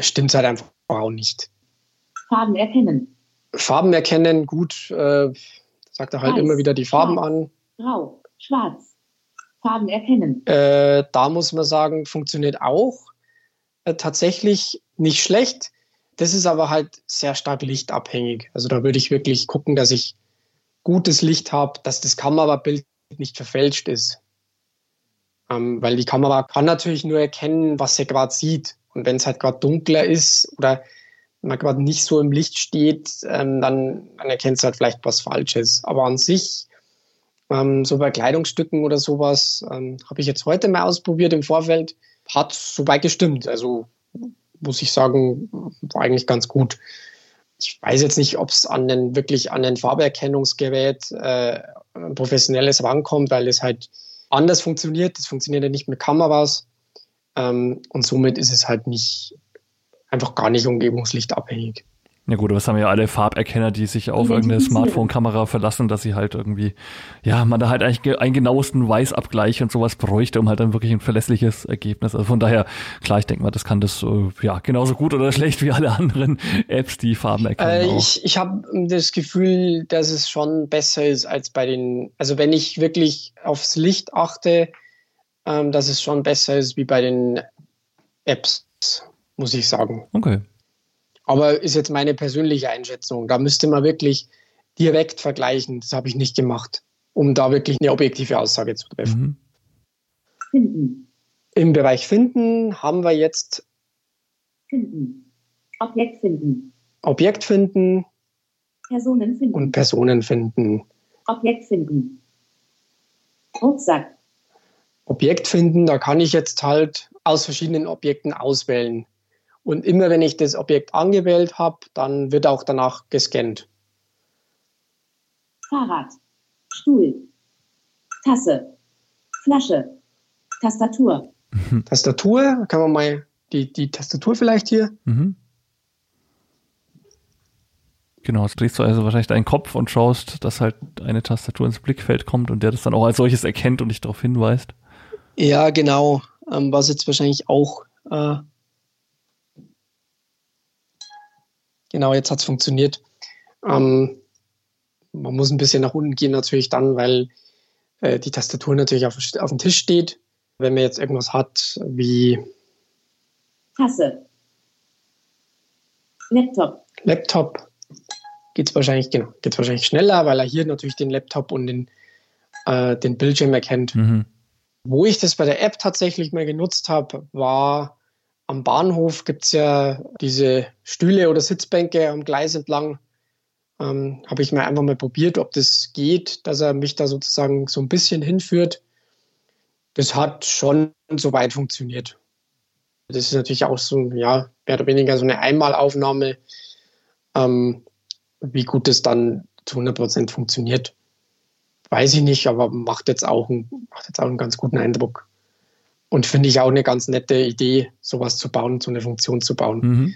stimmt es halt einfach auch nicht. Farben erkennen. Farben erkennen, gut, äh, sagt er halt Weiß, immer wieder die Farben schwarz, an. Grau, schwarz. Farben erkennen. Äh, da muss man sagen, funktioniert auch äh, tatsächlich nicht schlecht. Das ist aber halt sehr stark lichtabhängig. Also da würde ich wirklich gucken, dass ich gutes Licht habe, dass das Kamerabild nicht verfälscht ist. Ähm, weil die Kamera kann natürlich nur erkennen, was sie gerade sieht. Und wenn es halt gerade dunkler ist oder man gerade nicht so im Licht steht, ähm, dann, dann erkennt es halt vielleicht was Falsches. Aber an sich, ähm, so bei Kleidungsstücken oder sowas, ähm, habe ich jetzt heute mal ausprobiert im Vorfeld, hat soweit gestimmt. Also muss ich sagen, war eigentlich ganz gut. Ich weiß jetzt nicht, ob es an den wirklich an den Farberkennungsgerät äh, professionelles rankommt, weil es halt anders funktioniert. Das funktioniert ja nicht mit Kameras. Ähm, und somit ist es halt nicht einfach gar nicht umgebungslichtabhängig. Ja gut, aber es haben ja alle Farberkenner, die sich auf irgendeine (laughs) Smartphone-Kamera verlassen, dass sie halt irgendwie, ja, man da halt eigentlich einen genauesten Weißabgleich und sowas bräuchte, um halt dann wirklich ein verlässliches Ergebnis. Also von daher, klar, ich denke mal, das kann das äh, ja genauso gut oder (laughs) schlecht wie alle anderen Apps, die Farben erkennen. Äh, ich ich habe das Gefühl, dass es schon besser ist als bei den, also wenn ich wirklich aufs Licht achte, ähm, dass es schon besser ist wie bei den Apps, muss ich sagen. Okay. Aber ist jetzt meine persönliche Einschätzung. Da müsste man wirklich direkt vergleichen. Das habe ich nicht gemacht, um da wirklich eine objektive Aussage zu treffen. Mhm. Finden. Im Bereich Finden haben wir jetzt Finden. Objekt finden. Objekt finden. Personen finden. Und Personen finden. Objekt finden. Rucksack. Objekt finden, da kann ich jetzt halt aus verschiedenen Objekten auswählen. Und immer wenn ich das Objekt angewählt habe, dann wird auch danach gescannt. Fahrrad, Stuhl, Tasse, Flasche, Tastatur. Tastatur, kann man mal die, die Tastatur vielleicht hier. Mhm. Genau, jetzt drehst du also wahrscheinlich deinen Kopf und schaust, dass halt eine Tastatur ins Blickfeld kommt und der das dann auch als solches erkennt und dich darauf hinweist. Ja, genau. Ähm, was jetzt wahrscheinlich auch äh, Genau, jetzt hat es funktioniert. Ähm, man muss ein bisschen nach unten gehen natürlich dann, weil äh, die Tastatur natürlich auf, auf dem Tisch steht. Wenn man jetzt irgendwas hat wie Tasse, Laptop. Laptop geht es wahrscheinlich, genau, geht's wahrscheinlich schneller, weil er hier natürlich den Laptop und den, äh, den Bildschirm erkennt. Mhm. Wo ich das bei der App tatsächlich mal genutzt habe, war am Bahnhof gibt es ja diese Stühle oder Sitzbänke am Gleis entlang. Ähm, Habe ich mal einfach mal probiert, ob das geht, dass er mich da sozusagen so ein bisschen hinführt. Das hat schon soweit funktioniert. Das ist natürlich auch so, ja, mehr oder weniger so eine Einmalaufnahme. Ähm, wie gut das dann zu 100 Prozent funktioniert, weiß ich nicht, aber macht jetzt auch, ein, macht jetzt auch einen ganz guten Eindruck. Und finde ich auch eine ganz nette Idee, sowas zu bauen, so eine Funktion zu bauen. Mhm.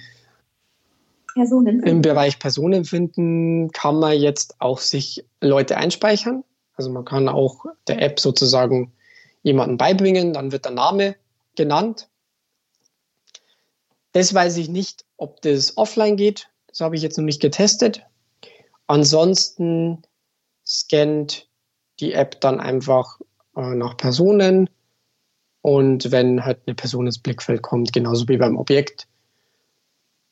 Personen. Im Bereich Personenfinden kann man jetzt auch sich Leute einspeichern. Also man kann auch der App sozusagen jemanden beibringen, dann wird der Name genannt. Das weiß ich nicht, ob das offline geht. Das habe ich jetzt noch nicht getestet. Ansonsten scannt die App dann einfach äh, nach Personen und wenn halt eine Person ins Blickfeld kommt, genauso wie beim Objekt,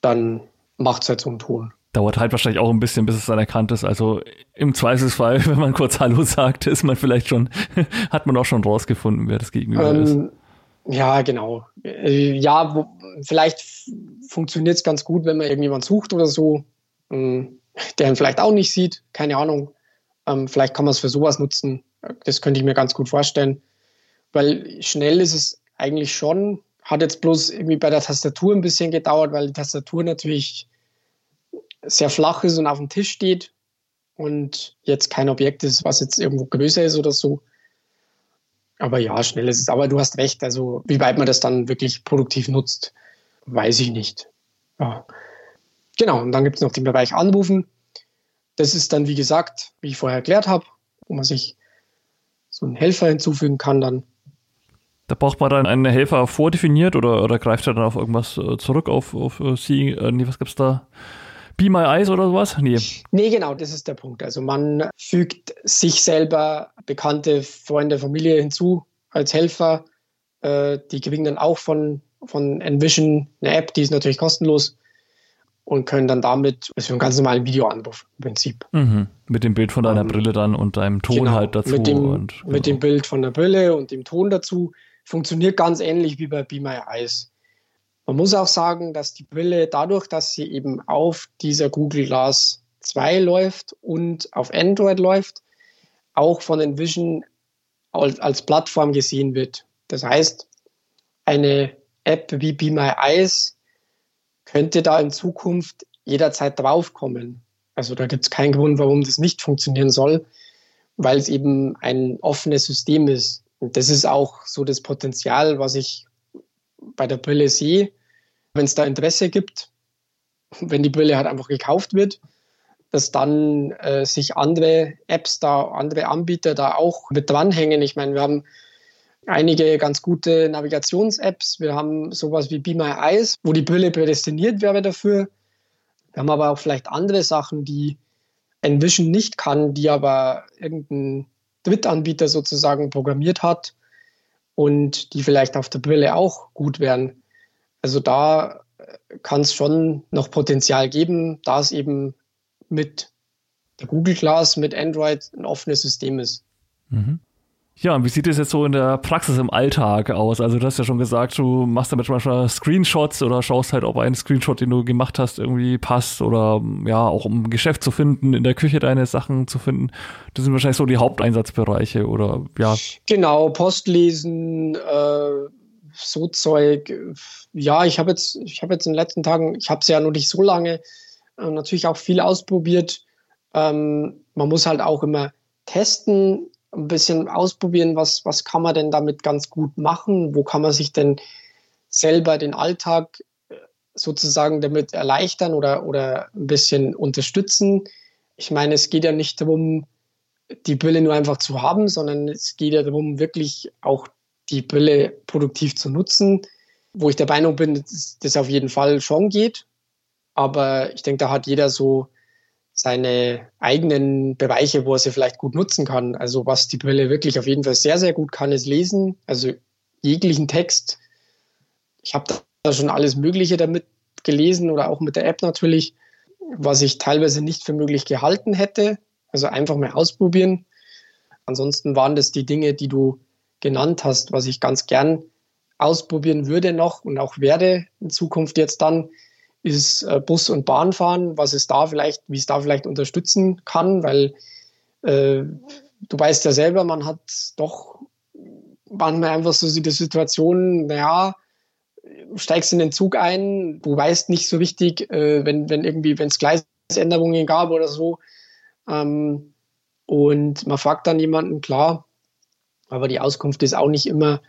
dann macht es halt so einen Ton. Dauert halt wahrscheinlich auch ein bisschen, bis es dann erkannt ist. Also im Zweifelsfall, (laughs) wenn man kurz Hallo sagt, ist man vielleicht schon, (laughs) hat man auch schon rausgefunden, wer das Gegenüber ähm, ist. Ja, genau. Äh, ja, wo, vielleicht funktioniert es ganz gut, wenn man irgendjemand sucht oder so, ähm, der ihn vielleicht auch nicht sieht. Keine Ahnung. Ähm, vielleicht kann man es für sowas nutzen. Das könnte ich mir ganz gut vorstellen weil schnell ist es eigentlich schon, Hat jetzt bloß irgendwie bei der Tastatur ein bisschen gedauert, weil die Tastatur natürlich sehr flach ist und auf dem Tisch steht und jetzt kein Objekt ist, was jetzt irgendwo größer ist oder so. Aber ja, schnell ist es. Aber du hast recht. Also, wie weit man das dann wirklich produktiv nutzt, weiß ich nicht. Ja. Genau. Und dann gibt es noch den Bereich Anrufen. Das ist dann, wie gesagt, wie ich vorher erklärt habe, wo man sich so einen Helfer hinzufügen kann dann. Da braucht man dann einen Helfer vordefiniert oder, oder greift er dann auf irgendwas äh, zurück, auf, auf äh, Sie, äh, nee, was gibt's da? Be My Eyes oder sowas? Nee. Nee, genau, das ist der Punkt. Also man fügt sich selber bekannte Freunde, Familie hinzu als Helfer. Äh, die kriegen dann auch von, von Envision eine App, die ist natürlich kostenlos und können dann damit, also einen ganz normalen Videoanruf im Prinzip. Mhm. Mit dem Bild von deiner um, ähm, Brille dann und deinem Ton genau, halt dazu. Mit dem, und, genau. mit dem Bild von der Brille und dem Ton dazu. Funktioniert ganz ähnlich wie bei Be My Eyes. Man muss auch sagen, dass die Brille dadurch, dass sie eben auf dieser Google Glass 2 läuft und auf Android läuft, auch von Envision als, Plattform gesehen wird. Das heißt, eine App wie Be My Eyes könnte da in Zukunft jederzeit draufkommen. Also da gibt es keinen Grund, warum das nicht funktionieren soll, weil es eben ein offenes System ist. Und das ist auch so das Potenzial, was ich bei der Brille sehe wenn es da Interesse gibt, wenn die Brille halt einfach gekauft wird, dass dann äh, sich andere Apps da, andere Anbieter da auch mit dranhängen. Ich meine, wir haben einige ganz gute Navigations-Apps. Wir haben sowas wie Be My Eyes, wo die Brille prädestiniert wäre dafür. Wir haben aber auch vielleicht andere Sachen, die Envision nicht kann, die aber irgendein Drittanbieter sozusagen programmiert hat und die vielleicht auf der Brille auch gut wären. Also da äh, kann es schon noch Potenzial geben, da es eben mit der Google Glass, mit Android ein offenes System ist. Mhm. Ja, und wie sieht es jetzt so in der Praxis im Alltag aus? Also du hast ja schon gesagt, du machst damit manchmal Screenshots oder schaust halt, ob ein Screenshot, den du gemacht hast, irgendwie passt oder ja, auch um Geschäft zu finden, in der Küche deine Sachen zu finden. Das sind wahrscheinlich so die Haupteinsatzbereiche oder ja. Genau, Post lesen, äh, so Zeug. Ja, ich habe jetzt, ich habe jetzt in den letzten Tagen, ich habe es ja noch nicht so lange, äh, natürlich auch viel ausprobiert. Ähm, man muss halt auch immer testen, ein bisschen ausprobieren, was, was kann man denn damit ganz gut machen, wo kann man sich denn selber den Alltag äh, sozusagen damit erleichtern oder, oder ein bisschen unterstützen. Ich meine, es geht ja nicht darum, die Brille nur einfach zu haben, sondern es geht ja darum, wirklich auch die Brille produktiv zu nutzen, wo ich der Meinung bin, dass das auf jeden Fall schon geht. Aber ich denke, da hat jeder so seine eigenen Bereiche, wo er sie vielleicht gut nutzen kann. Also was die Brille wirklich auf jeden Fall sehr, sehr gut kann, ist lesen. Also jeglichen Text. Ich habe da schon alles Mögliche damit gelesen oder auch mit der App natürlich, was ich teilweise nicht für möglich gehalten hätte. Also einfach mal ausprobieren. Ansonsten waren das die Dinge, die du genannt hast, was ich ganz gern ausprobieren würde noch und auch werde in Zukunft jetzt dann, ist äh, Bus- und Bahnfahren, was es da vielleicht, wie es da vielleicht unterstützen kann, weil äh, du weißt ja selber, man hat doch manchmal einfach so die Situation, naja, steigst in den Zug ein, du weißt nicht so richtig, äh, wenn, wenn irgendwie, wenn es Gleisänderungen gab oder so. Ähm, und man fragt dann jemanden, klar, aber die Auskunft ist auch nicht immer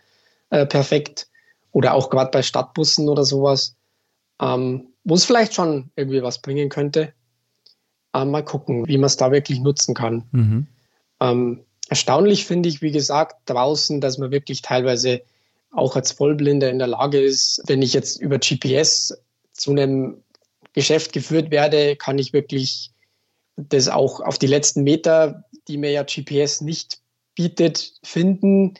äh, perfekt. Oder auch gerade bei Stadtbussen oder sowas, ähm, wo es vielleicht schon irgendwie was bringen könnte. Äh, mal gucken, wie man es da wirklich nutzen kann. Mhm. Ähm, erstaunlich finde ich, wie gesagt, draußen, dass man wirklich teilweise auch als Vollblinder in der Lage ist, wenn ich jetzt über GPS zu einem Geschäft geführt werde, kann ich wirklich das auch auf die letzten Meter, die mir ja GPS nicht bietet, finden,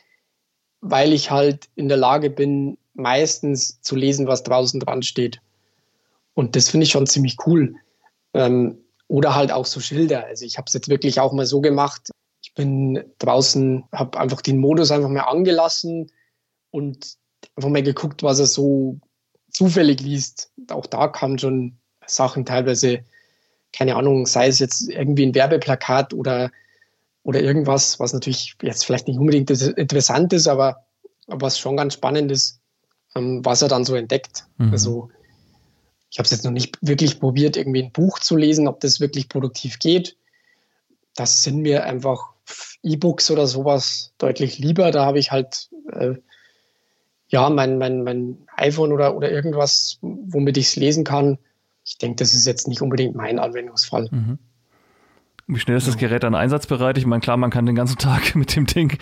weil ich halt in der Lage bin, meistens zu lesen, was draußen dran steht. Und das finde ich schon ziemlich cool. Ähm, oder halt auch so Schilder. Also ich habe es jetzt wirklich auch mal so gemacht. Ich bin draußen, habe einfach den Modus einfach mal angelassen und einfach mal geguckt, was er so zufällig liest. Auch da kamen schon Sachen teilweise, keine Ahnung, sei es jetzt irgendwie ein Werbeplakat oder oder irgendwas, was natürlich jetzt vielleicht nicht unbedingt interessant ist, aber was schon ganz spannend ist. ähm, was er dann so entdeckt. Mhm. Also ich habe es jetzt noch nicht wirklich probiert, irgendwie ein Buch zu lesen, ob das wirklich produktiv geht. Das sind mir einfach E-Books oder sowas deutlich lieber. Da habe ich halt äh, ja mein, mein, mein iPhone oder, oder irgendwas, womit ich es lesen kann. Ich denke, das ist jetzt nicht unbedingt mein Anwendungsfall. Mhm. Wie schnell ist das Gerät dann einsatzbereit? Ich meine, klar, man kann den ganzen Tag (laughs) mit dem Ding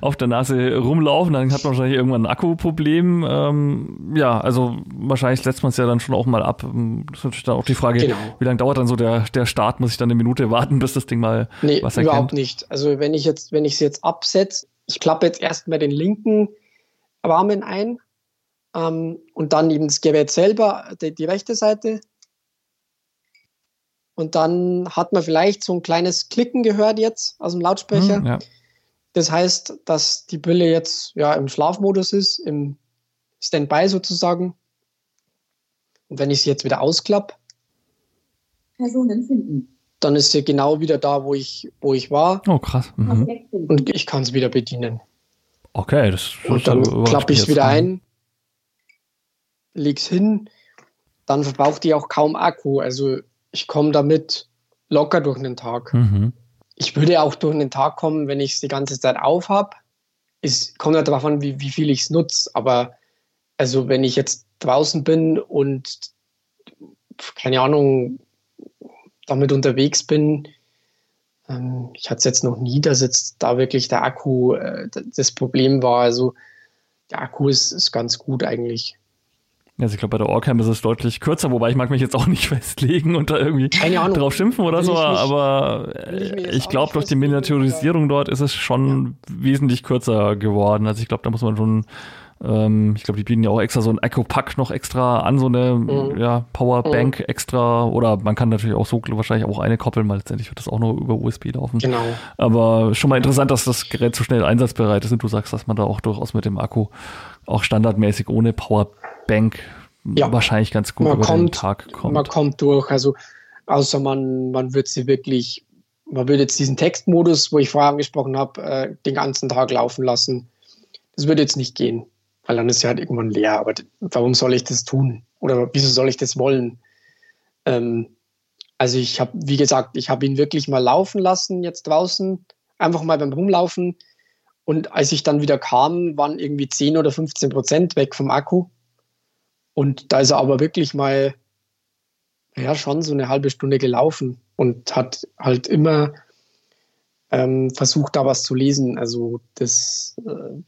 auf der Nase rumlaufen, dann hat man wahrscheinlich irgendwann ein Akkuproblem. Ähm, ja, also wahrscheinlich setzt man es ja dann schon auch mal ab. Das ist natürlich dann auch die Frage, genau. wie lange dauert dann so der, der Start? Muss ich dann eine Minute warten, bis das Ding mal nee, was erkennt? überhaupt nicht. Also wenn ich jetzt, wenn ich es jetzt absetze, ich klappe jetzt erstmal den linken Rahmen ein ähm, und dann eben das Gerät selber, die, die rechte Seite und dann hat man vielleicht so ein kleines Klicken gehört jetzt aus dem Lautsprecher. Hm, ja. Das heißt, dass die Brille jetzt ja im Schlafmodus ist, im Standby sozusagen. Und wenn ich sie jetzt wieder ausklappe, Personen finden. Dann ist sie genau wieder da, wo ich, wo ich war. Oh, krass. Mhm. Und ich kann es wieder bedienen. Okay, das Und dann klappe ich es wieder ein, leg's hin. Dann verbraucht die auch kaum Akku. Also ich komme damit locker durch den Tag. Mhm. Ich würde auch durch den Tag kommen, wenn ich es die ganze Zeit auf habe. Es kommt ja darauf an, wie, wie viel ich es nutze. Aber also wenn ich jetzt draußen bin und keine Ahnung, damit unterwegs bin, ähm, ich hatte es jetzt noch nie, dass jetzt da wirklich der Akku äh, das Problem war. Also der Akku ist, ist ganz gut eigentlich. Also ich glaube, bei der Orcam ist es deutlich kürzer, wobei ich mag mich jetzt auch nicht (laughs) festlegen und da irgendwie drauf schimpfen oder so, mich, aber ich, ich glaube, durch die Miniaturisierung dort ist es schon ja. wesentlich kürzer geworden. Also ich glaube, da muss man schon, ähm, ich glaube, die bieten ja auch extra so ein Echo-Pack noch extra an, so eine mhm. ja, Powerbank mhm. extra oder man kann natürlich auch so wahrscheinlich auch eine koppeln, weil letztendlich wird das auch nur über USB laufen. Genau. Aber schon mal interessant, dass das Gerät so schnell einsatzbereit ist und du sagst, dass man da auch durchaus mit dem Akku auch standardmäßig ohne Powerbank Bank ja. wahrscheinlich ganz gut man über kommt, den Tag kommt. Man kommt durch, also außer man, man wird sie wirklich, man würde jetzt diesen Textmodus, wo ich vorher angesprochen habe, äh, den ganzen Tag laufen lassen. Das würde jetzt nicht gehen, weil dann ist sie halt irgendwann leer. Aber warum soll ich das tun? Oder wieso soll ich das wollen? Ähm, also ich habe, wie gesagt, ich habe ihn wirklich mal laufen lassen jetzt draußen, einfach mal beim Rumlaufen. Und als ich dann wieder kam, waren irgendwie 10 oder 15 Prozent weg vom Akku. Und da ist er aber wirklich mal, ja, schon so eine halbe Stunde gelaufen und hat halt immer ähm, versucht, da was zu lesen. Also das. Äh,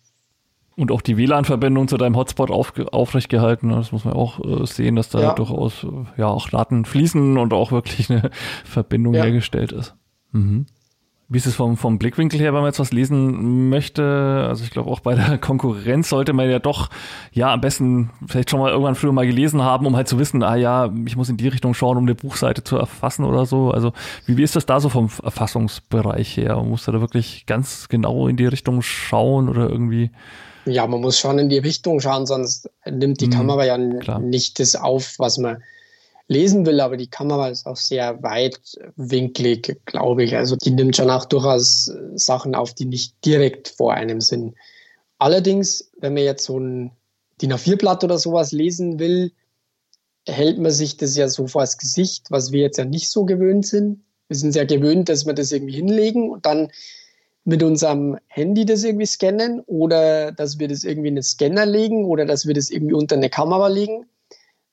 und auch die WLAN-Verbindung zu deinem Hotspot auf, aufrecht gehalten. Das muss man auch äh, sehen, dass da ja. durchaus äh, ja auch Daten fließen und auch wirklich eine (laughs) Verbindung ja. hergestellt ist. Mhm. Wie ist es vom, vom Blickwinkel her, wenn man jetzt was lesen möchte? Also ich glaube auch bei der (laughs) Konkurrenz sollte man ja doch, ja, am besten vielleicht schon mal irgendwann früher mal gelesen haben, um halt zu wissen, ah ja, ich muss in die Richtung schauen, um eine Buchseite zu erfassen oder so. Also wie, wie ist das da so vom Erfassungsbereich her? Man muss da wirklich ganz genau in die Richtung schauen oder irgendwie? Ja, man muss schon in die Richtung schauen, sonst nimmt die hm, Kamera ja klar. nicht das auf, was man lesen will, aber die Kamera ist auch sehr weitwinklig, glaube ich. Also die nimmt schon auch durchaus äh, Sachen auf, die nicht direkt vor einem sind. Allerdings, wenn man jetzt so ein DIN A4-Blatt oder sowas lesen will, hält man sich das ja so vor das Gesicht, was wir jetzt ja nicht so gewöhnt sind. Wir sind sehr gewöhnt, dass wir das irgendwie hinlegen und dann mit unserem Handy das irgendwie scannen oder dass wir das irgendwie in einen Scanner legen oder dass wir das irgendwie unter eine Kamera legen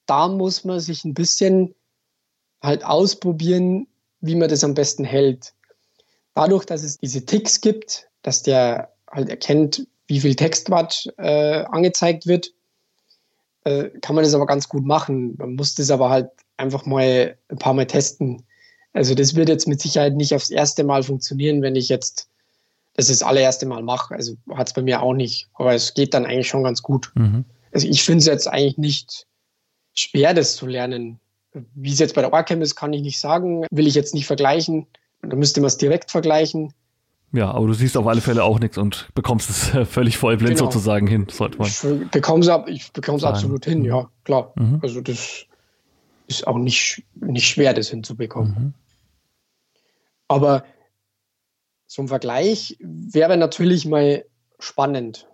da muss man sich ein bisschen halt ausprobieren, wie man das am besten hält. Dadurch, dass es diese Ticks gibt, dass der halt erkennt, wie viel Textwatt äh, angezeigt wird, äh, kann man das aber ganz gut machen. Man muss das aber halt einfach mal ein paar Mal testen. Also das wird jetzt mit Sicherheit nicht aufs erste Mal funktionieren, wenn ich jetzt das das allererste Mal mache. Also hat es bei mir auch nicht. Aber es geht dann eigentlich schon ganz gut. Mhm. Also ich finde es jetzt eigentlich nicht, schwer, das zu lernen. Wie es jetzt bei der Orcam ist, kann ich nicht sagen. Will ich jetzt nicht vergleichen. Da müsste man es direkt vergleichen. Ja, aber du siehst auf alle Fälle auch nichts und bekommst es völlig vollblind genau. sozusagen hin, sollte man. Ich bekomme es absolut hin, ja, klar. Mhm. Also das ist auch nicht, nicht schwer, das hinzubekommen. Mhm. Aber so ein Vergleich wäre natürlich mal spannend.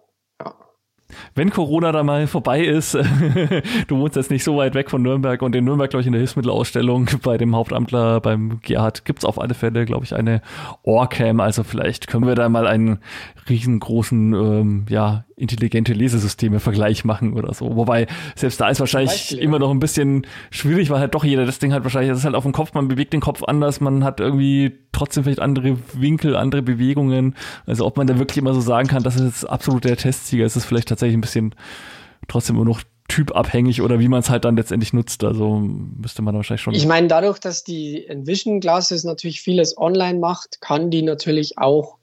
wenn Corona da mal vorbei ist, (laughs) du wohnst jetzt nicht so weit weg von Nürnberg und in Nürnberg, glaube ich, in der Hilfsmittelausstellung (laughs) bei dem Hauptamtler, beim Gerhard, gibt es auf alle Fälle, glaube ich, eine Orcam. Also vielleicht können wir da mal einen riesengroßen, ähm, ja, intelligente Lesesysteme-Vergleich machen oder so. Wobei, selbst da ist wahrscheinlich Beispiel, immer noch ein bisschen schwierig, weil halt doch jeder das Ding hat wahrscheinlich, das ist halt auf dem Kopf, man bewegt den Kopf anders, man hat irgendwie trotzdem vielleicht andere Winkel, andere Bewegungen. Also ob man da wirklich immer so sagen kann, das ist jetzt absolut der Testsieger, ist es vielleicht tatsächlich ein bisschen trotzdem immer noch typabhängig oder wie man es halt dann letztendlich nutzt. Also müsste man wahrscheinlich schon. Ich meine, dadurch, dass die Envision Glasses natürlich vieles online macht, kann die natürlich auch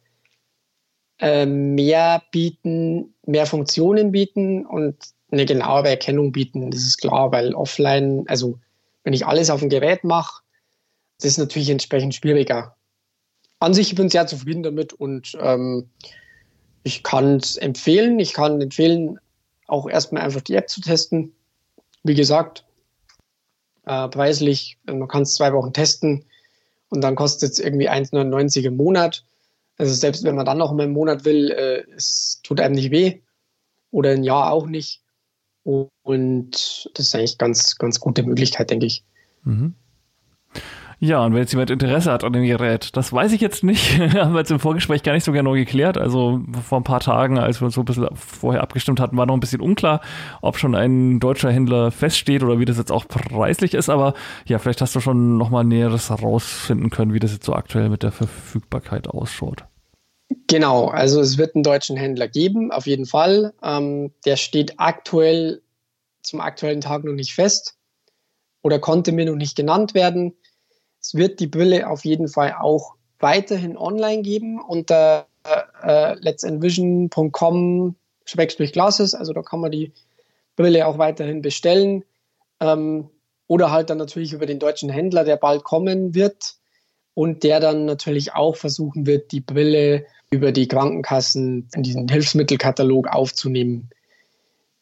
äh, mehr bieten, mehr Funktionen bieten und eine genauere Erkennung bieten. Das ist klar, weil offline, also wenn ich alles auf dem Gerät mache, das ist natürlich entsprechend schwieriger. An sich bin ich sehr zufrieden damit und ähm, ich kann es empfehlen. Ich kann empfehlen, auch erstmal einfach die App zu testen. Wie gesagt, äh, preislich, man kann es zwei Wochen testen und dann kostet es irgendwie 1,99 im Monat. Also selbst wenn man dann noch mal im Monat will, äh, es tut einem nicht weh oder ein Jahr auch nicht. Und das ist eigentlich ganz, ganz gute Möglichkeit, denke ich. Mhm. Ja, und wenn jetzt jemand Interesse hat an dem Gerät, das weiß ich jetzt nicht, (laughs) haben wir jetzt im Vorgespräch gar nicht so genau geklärt. Also vor ein paar Tagen, als wir uns so ein bisschen vorher abgestimmt hatten, war noch ein bisschen unklar, ob schon ein deutscher Händler feststeht oder wie das jetzt auch preislich ist. Aber ja, vielleicht hast du schon nochmal Näheres herausfinden können, wie das jetzt so aktuell mit der Verfügbarkeit ausschaut. Genau, also es wird einen deutschen Händler geben, auf jeden Fall. Ähm, der steht aktuell zum aktuellen Tag noch nicht fest oder konnte mir noch nicht genannt werden. Es wird die Brille auf jeden Fall auch weiterhin online geben unter äh, letsenvision.com-glasses. Also da kann man die Brille auch weiterhin bestellen. Ähm, oder halt dann natürlich über den deutschen Händler, der bald kommen wird und der dann natürlich auch versuchen wird, die Brille über die Krankenkassen in diesen Hilfsmittelkatalog aufzunehmen.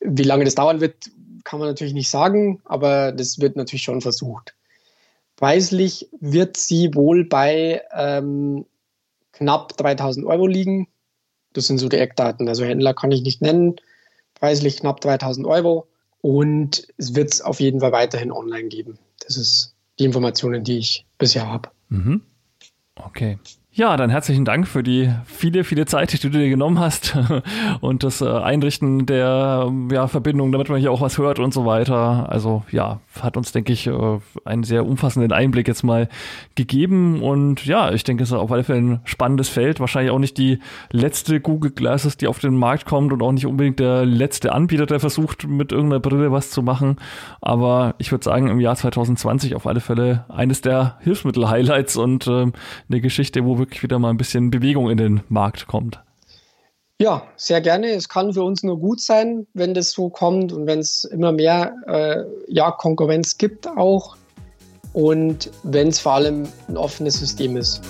Wie lange das dauern wird, kann man natürlich nicht sagen, aber das wird natürlich schon versucht. Preislich wird sie wohl bei ähm, knapp 3000 Euro liegen. Das sind so die Eckdaten. Also Händler kann ich nicht nennen. Preislich knapp 3000 Euro. Und es wird es auf jeden Fall weiterhin online geben. Das ist die Informationen, die ich bisher habe. Mhm. Okay. Ja, dann herzlichen Dank für die viele, viele Zeit, die du dir genommen hast (laughs) und das äh, Einrichten der ja, Verbindung, damit man hier auch was hört und so weiter. Also ja, hat uns, denke ich, äh, einen sehr umfassenden Einblick jetzt mal gegeben und ja, ich denke, es ist auf alle Fälle ein spannendes Feld. Wahrscheinlich auch nicht die letzte Google Glasses, die auf den Markt kommt und auch nicht unbedingt der letzte Anbieter, der versucht, mit irgendeiner Brille was zu machen. Aber ich würde sagen, im Jahr 2020 auf alle Fälle eines der Hilfsmittel-Highlights und äh, eine Geschichte, wo wir wirklich wieder mal ein bisschen Bewegung in den Markt kommt. Ja, sehr gerne. Es kann für uns nur gut sein, wenn das so kommt und wenn es immer mehr äh, ja, Konkurrenz gibt auch und wenn es vor allem ein offenes System ist.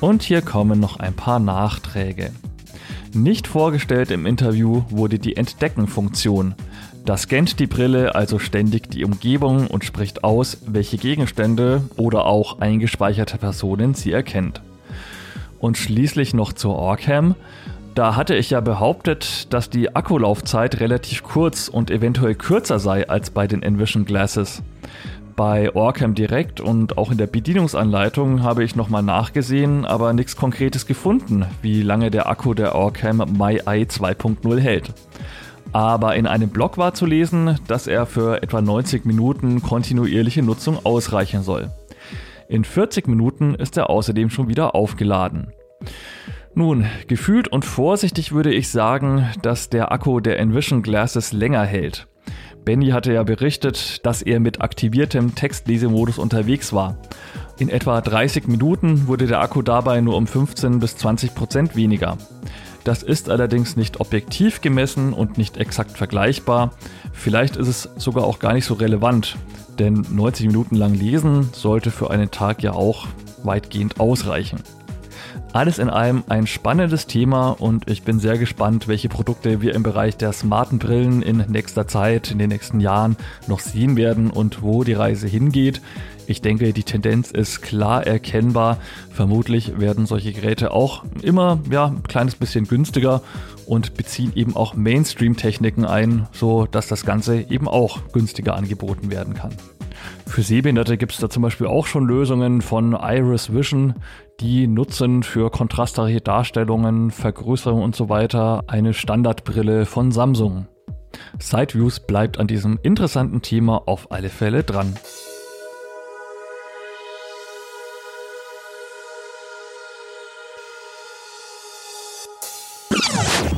Und hier kommen noch ein paar Nachträge. Nicht vorgestellt im Interview wurde die Entdecken-Funktion. Da scannt die Brille also ständig die Umgebung und spricht aus, welche Gegenstände oder auch eingespeicherte Personen sie erkennt. Und schließlich noch zur Orcam. Da hatte ich ja behauptet, dass die Akkulaufzeit relativ kurz und eventuell kürzer sei als bei den Envision Glasses. Bei Orcam Direct und auch in der Bedienungsanleitung habe ich nochmal nachgesehen, aber nichts Konkretes gefunden, wie lange der Akku der Orcam MyEye 2.0 hält aber in einem Blog war zu lesen, dass er für etwa 90 Minuten kontinuierliche Nutzung ausreichen soll. In 40 Minuten ist er außerdem schon wieder aufgeladen. Nun, gefühlt und vorsichtig würde ich sagen, dass der Akku der Envision Glasses länger hält. Benny hatte ja berichtet, dass er mit aktiviertem Textlesemodus unterwegs war. In etwa 30 Minuten wurde der Akku dabei nur um 15 bis 20 Prozent weniger. Das ist allerdings nicht objektiv gemessen und nicht exakt vergleichbar. Vielleicht ist es sogar auch gar nicht so relevant, denn 90 Minuten lang lesen sollte für einen Tag ja auch weitgehend ausreichen. Alles in allem ein spannendes Thema und ich bin sehr gespannt, welche Produkte wir im Bereich der smarten Brillen in nächster Zeit, in den nächsten Jahren noch sehen werden und wo die Reise hingeht. Ich denke, die Tendenz ist klar erkennbar. Vermutlich werden solche Geräte auch immer ja, ein kleines bisschen günstiger und beziehen eben auch Mainstream-Techniken ein, so dass das Ganze eben auch günstiger angeboten werden kann. Für Sehbehinderte gibt es da zum Beispiel auch schon Lösungen von Iris Vision, die nutzen für kontrastreiche Darstellungen, Vergrößerung und so weiter eine Standardbrille von Samsung. Sideviews bleibt an diesem interessanten Thema auf alle Fälle dran.